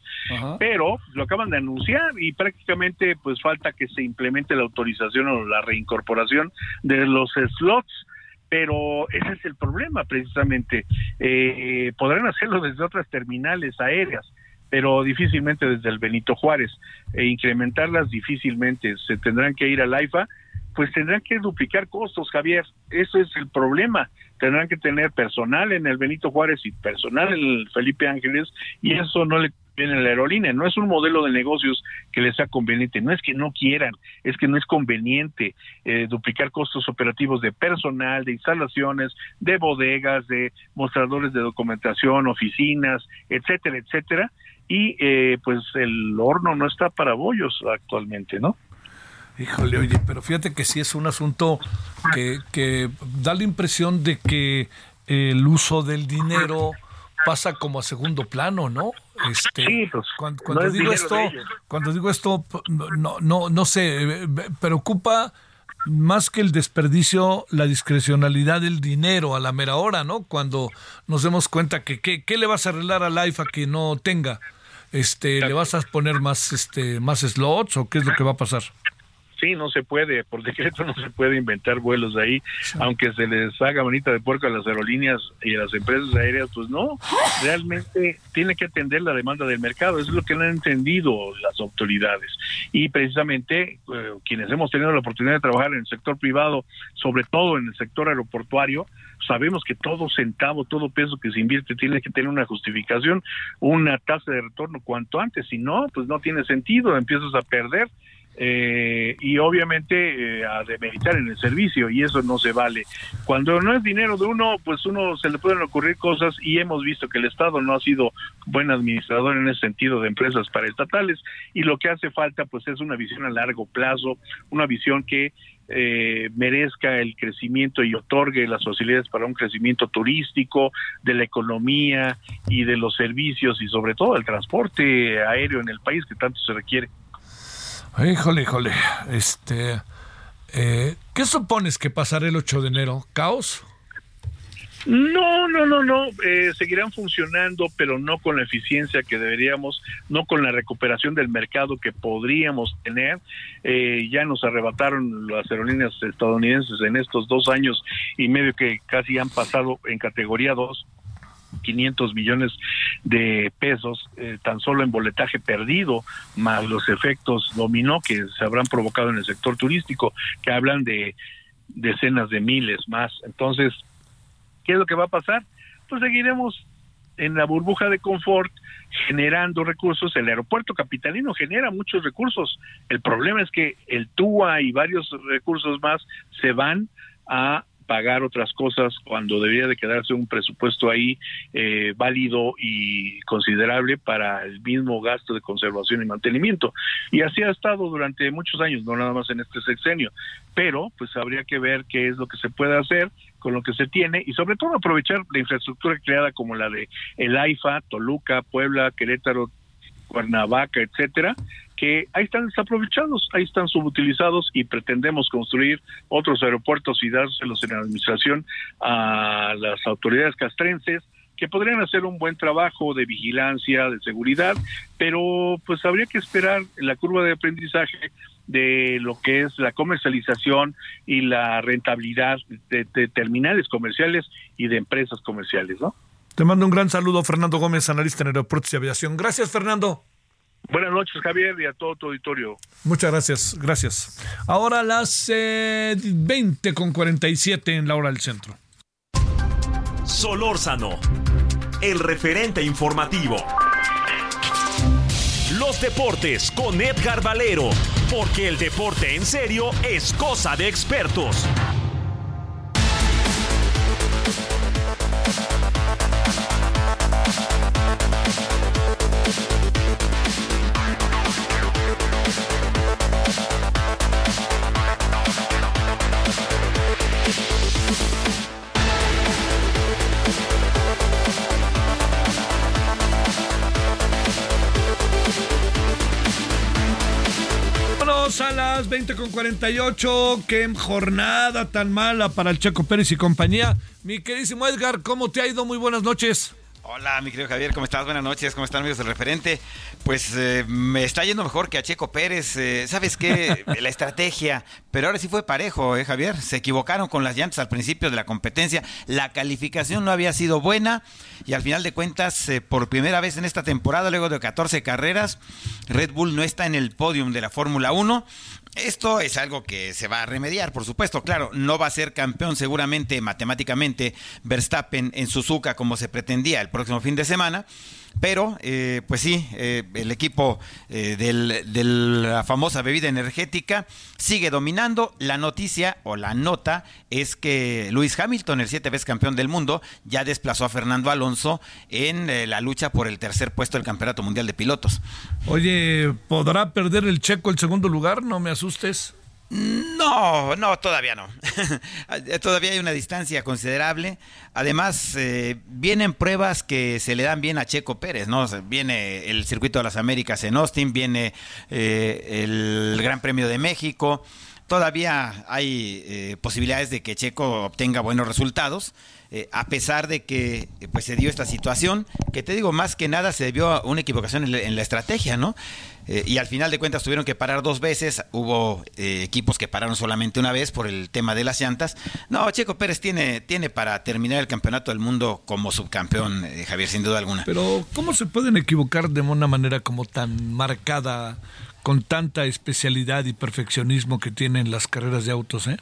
pero lo acaban de anunciar y prácticamente pues falta que se implemente la autorización o la reincorporación de los slots pero ese es el problema precisamente. Eh, podrán hacerlo desde otras terminales aéreas, pero difícilmente desde el Benito Juárez, e incrementarlas difícilmente, se tendrán que ir al AIFA, pues tendrán que duplicar costos, Javier, eso es el problema, tendrán que tener personal en el Benito Juárez y personal en el Felipe Ángeles, y eso no le viene la aerolínea. No es un modelo de negocios que les sea conveniente, no es que no quieran, es que no es conveniente eh, duplicar costos operativos de personal, de instalaciones, de bodegas, de mostradores de documentación, oficinas, etcétera, etcétera y eh, pues el horno no está para bollos actualmente, ¿no? Híjole, oye, pero fíjate que sí es un asunto que, que da la impresión de que el uso del dinero pasa como a segundo plano, ¿no? Este, sí, pues, cuando, digo esto, cuando digo esto, no, no, no sé, eh, preocupa más que el desperdicio, la discrecionalidad del dinero a la mera hora, ¿no? Cuando nos demos cuenta que qué le vas a arreglar al IFA que no tenga este, ¿le vas a poner más, este, más slots o qué es lo que va a pasar? Sí, no se puede, por decreto no se puede inventar vuelos ahí, aunque se les haga bonita de puerco a las aerolíneas y a las empresas aéreas, pues no, realmente tiene que atender la demanda del mercado, eso es lo que no han entendido las autoridades. Y precisamente eh, quienes hemos tenido la oportunidad de trabajar en el sector privado, sobre todo en el sector aeroportuario, sabemos que todo centavo, todo peso que se invierte tiene que tener una justificación, una tasa de retorno cuanto antes, si no, pues no tiene sentido, empiezas a perder eh, y obviamente eh, a demeritar en el servicio y eso no se vale. Cuando no es dinero de uno, pues uno se le pueden ocurrir cosas y hemos visto que el Estado no ha sido buen administrador en ese sentido de empresas paraestatales y lo que hace falta pues es una visión a largo plazo, una visión que eh, merezca el crecimiento y otorgue las facilidades para un crecimiento turístico, de la economía y de los servicios y sobre todo el transporte aéreo en el país que tanto se requiere. Híjole, híjole. Este, eh, ¿Qué supones que pasará el 8 de enero? ¿Caos? No, no, no, no. Eh, seguirán funcionando, pero no con la eficiencia que deberíamos, no con la recuperación del mercado que podríamos tener. Eh, ya nos arrebataron las aerolíneas estadounidenses en estos dos años y medio que casi han pasado en categoría 2 500 millones de pesos eh, tan solo en boletaje perdido, más los efectos dominó que se habrán provocado en el sector turístico, que hablan de decenas de miles más. Entonces, ¿qué es lo que va a pasar? Pues seguiremos en la burbuja de confort generando recursos. El aeropuerto capitalino genera muchos recursos. El problema es que el TUA y varios recursos más se van a pagar otras cosas cuando debería de quedarse un presupuesto ahí eh, válido y considerable para el mismo gasto de conservación y mantenimiento. Y así ha estado durante muchos años, no nada más en este sexenio. Pero pues habría que ver qué es lo que se puede hacer con lo que se tiene y sobre todo aprovechar la infraestructura creada como la de el AIFA, Toluca, Puebla, Querétaro, Cuernavaca, etcétera, que ahí están desaprovechados, ahí están subutilizados y pretendemos construir otros aeropuertos y dárselos en administración a las autoridades castrenses que podrían hacer un buen trabajo de vigilancia, de seguridad, pero pues habría que esperar la curva de aprendizaje de lo que es la comercialización y la rentabilidad de, terminales comerciales y de empresas comerciales, ¿no? Te mando un gran saludo, Fernando Gómez, analista en aeropuertos y aviación. Gracias, Fernando. Buenas noches, Javier, y a todo tu auditorio. Muchas gracias, gracias. Ahora las eh, 20 con 47 en la hora del centro. Solórzano, el referente informativo. Los deportes con Edgar Valero, porque el deporte en serio es cosa de expertos. A las 20 con 48. Qué jornada tan mala para el Checo Pérez y compañía. Mi queridísimo Edgar, ¿cómo te ha ido? Muy buenas noches. Hola, mi querido Javier, ¿cómo estás? Buenas noches, ¿cómo están amigos del referente? Pues eh, me está yendo mejor que a Checo Pérez. Eh, ¿Sabes qué? La estrategia, pero ahora sí fue parejo, ¿eh, Javier? Se equivocaron con las llantas al principio de la competencia. La calificación no había sido buena y al final de cuentas, eh, por primera vez en esta temporada, luego de 14 carreras, Red Bull no está en el podium de la Fórmula 1 esto es algo que se va a remediar, por supuesto. Claro, no va a ser campeón seguramente matemáticamente Verstappen en Suzuka como se pretendía el próximo fin de semana, pero, eh, pues sí, eh, el equipo eh, de la famosa bebida energética sigue dominando. La noticia o la nota es que Luis Hamilton, el siete veces campeón del mundo, ya desplazó a Fernando Alonso en la lucha por el tercer puesto del Campeonato Mundial de Pilotos. Oye, ¿podrá perder el checo el segundo lugar? No me asustes. No, no, todavía no. todavía hay una distancia considerable. Además, eh, vienen pruebas que se le dan bien a Checo Pérez, ¿no? Viene el Circuito de las Américas en Austin, viene eh, el Gran Premio de México. Todavía hay eh, posibilidades de que Checo obtenga buenos resultados. A pesar de que pues se dio esta situación, que te digo, más que nada se debió a una equivocación en la estrategia, ¿no? Eh, y al final de cuentas tuvieron que parar dos veces. Hubo eh, equipos que pararon solamente una vez por el tema de las llantas. No, Checo Pérez tiene, tiene para terminar el campeonato del mundo como subcampeón, eh, Javier, sin duda alguna. Pero, ¿cómo se pueden equivocar de una manera como tan marcada, con tanta especialidad y perfeccionismo que tienen las carreras de autos, eh?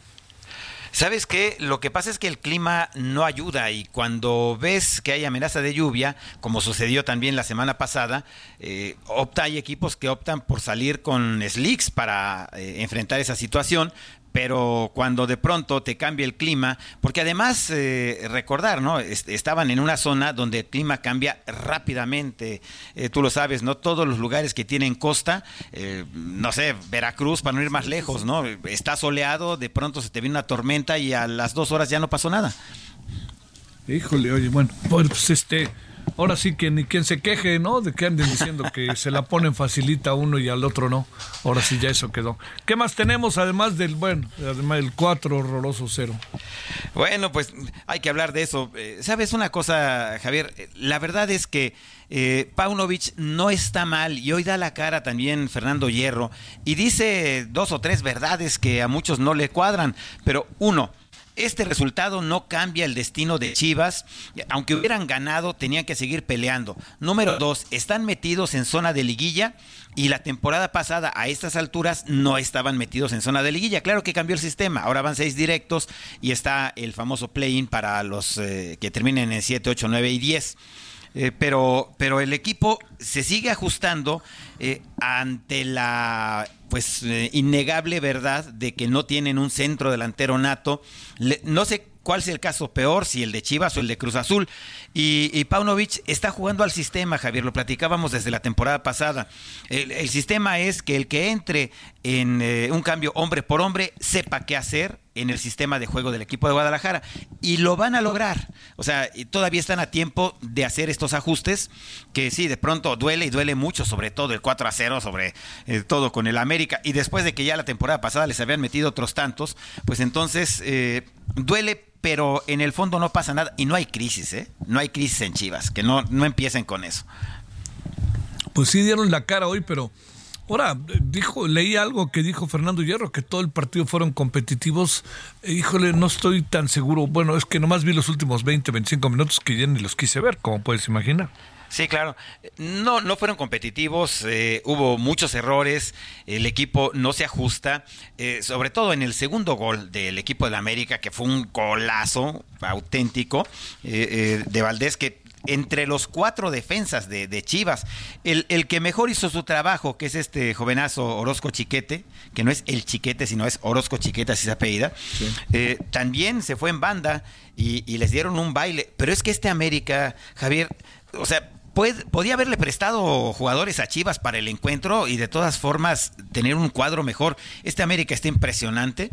¿Sabes qué? Lo que pasa es que el clima no ayuda y cuando ves que hay amenaza de lluvia, como sucedió también la semana pasada, eh, opta, hay equipos que optan por salir con slicks para eh, enfrentar esa situación, pero cuando de pronto te cambia el clima, porque además eh, recordar, ¿no? estaban en una zona donde el clima cambia rápidamente, eh, tú lo sabes, no todos los lugares que tienen costa, eh, no sé, Veracruz para no ir más lejos, ¿no? Está soleado, de pronto se te viene una tormenta y a las dos horas ya no pasó nada. Híjole, oye, bueno, pues este ahora sí que ni quien se queje, ¿no? De que anden diciendo que se la ponen facilita a uno y al otro no. Ahora sí ya eso quedó. ¿Qué más tenemos además del, bueno, además del 4 horroroso cero? Bueno, pues hay que hablar de eso. Eh, ¿Sabes una cosa, Javier? La verdad es que eh, Paunovic no está mal y hoy da la cara también Fernando Hierro y dice dos o tres verdades que a muchos no le cuadran, pero uno, este resultado no cambia el destino de Chivas. Aunque hubieran ganado, tenían que seguir peleando. Número dos, están metidos en zona de liguilla y la temporada pasada a estas alturas no estaban metidos en zona de liguilla. Claro que cambió el sistema. Ahora van seis directos y está el famoso play-in para los eh, que terminen en 7, 8, 9 y 10. Eh, pero, pero el equipo se sigue ajustando eh, ante la pues innegable verdad de que no tienen un centro delantero nato. no sé cuál es el caso peor, si el de Chivas o el de Cruz Azul. Y, y Paunovic está jugando al sistema, Javier, lo platicábamos desde la temporada pasada. El, sistema es que el que entre en eh, un cambio hombre por hombre sepa qué hacer en el sistema de juego del equipo de Guadalajara. Y lo van a lograr. O sea, todavía están a tiempo de hacer estos ajustes, que sí, de pronto duele y duele mucho, sobre todo el 4 a 0, sobre eh, todo con el América. Y después de que ya la temporada pasada les habían metido otros tantos, pues entonces eh, duele, pero en el fondo no pasa nada. Y no hay crisis, ¿eh? No hay crisis en Chivas, que no, no empiecen con eso. Pues sí dieron la cara hoy, pero Ahora, dijo, leí algo que dijo Fernando Hierro, que todo el partido fueron competitivos. Híjole, no estoy tan seguro. Bueno, es que nomás vi los últimos 20, 25 minutos que ya ni los quise ver, como puedes imaginar. Sí, claro. No, no fueron competitivos, eh, hubo muchos errores, el equipo no se ajusta, eh, sobre todo en el segundo gol del equipo de la América, que fue un golazo auténtico eh, de Valdés, que entre los cuatro defensas de, Chivas. El, que mejor hizo su trabajo, que es este jovenazo Orozco Chiquete, que no es el Chiquete, sino es Orozco Chiquete, así se apellida, eh, también se fue en banda y, les dieron un baile. Pero es que este América, Javier, o sea, podía haberle prestado jugadores a Chivas para el encuentro y de todas formas tener un cuadro mejor. Este América está impresionante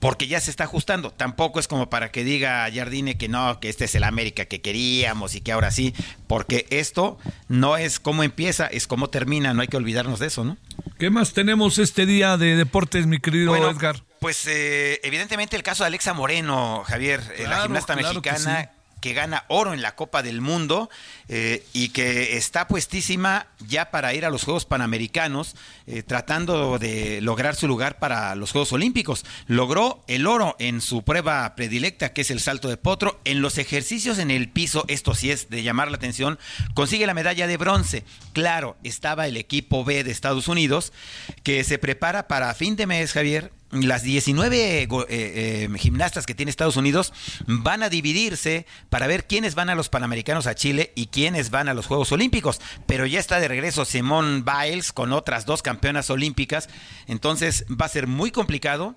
porque ya se está ajustando. Tampoco es como para que diga Jardine que no, que este es el América que queríamos y que ahora sí, porque esto no es cómo empieza, es cómo termina, no hay que olvidarnos de eso, ¿no? ¿Qué más tenemos este día de deportes, mi querido Edgar? Pues eh, evidentemente el caso de Alexa Moreno, Javier, eh, la gimnasta mexicana que gana oro en la Copa del Mundo eh, y que está puestísima ya para ir a los Juegos Panamericanos, eh, tratando de lograr su lugar para los Juegos Olímpicos. Logró el oro en su prueba predilecta, que es el salto de potro. En los ejercicios en el piso, esto sí es de llamar la atención, consigue la medalla de bronce. Claro, estaba el equipo B de Estados Unidos, que se prepara para fin de mes, Javier, las 19 eh, eh, gimnastas que tiene Estados Unidos van a dividirse para ver quiénes van a los Panamericanos a Chile y quiénes van a los Juegos Olímpicos. Pero ya está de regreso Simone Biles con otras dos campeonas olímpicas. Entonces va a ser muy complicado.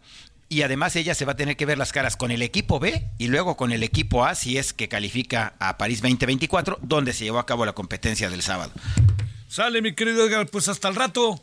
Y además ella se va a tener que ver las caras con el equipo B y luego con el equipo A si es que califica a París 2024, donde se llevó a cabo la competencia del sábado. Sale, mi querido Edgar, pues hasta el rato.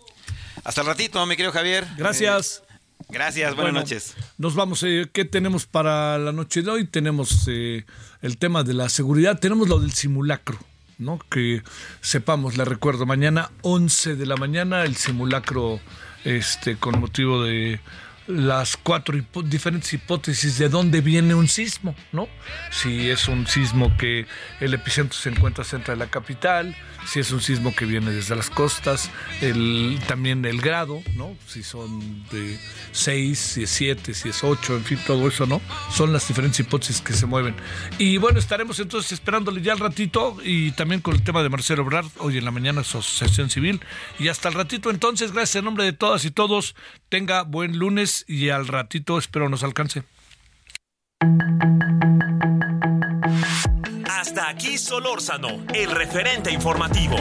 Hasta el ratito, mi querido Javier. Gracias. Gracias, buenas noches. Nos vamos. Eh, ¿Qué tenemos para la noche de hoy? Tenemos eh, el tema de la seguridad, tenemos lo del simulacro. ¿no? Que sepamos, le recuerdo, mañana 11 de la mañana el simulacro este con motivo de las cuatro diferentes hipótesis de dónde viene un sismo, ¿no? Si es un sismo que el epicentro se encuentra cerca de la capital, si es un sismo que viene desde las costas, el, también el grado, ¿no? Si son de 6, si es 7, si es 8, en fin, todo eso, ¿no? Son las diferentes hipótesis que se mueven. Y bueno, estaremos entonces esperándole ya al ratito y también con el tema de Marcelo Brad, hoy en la mañana, Asociación Civil. Y hasta el ratito entonces, gracias en nombre de todas y todos, tenga buen lunes y al ratito espero nos alcance. Hasta aquí Solórzano, el referente informativo.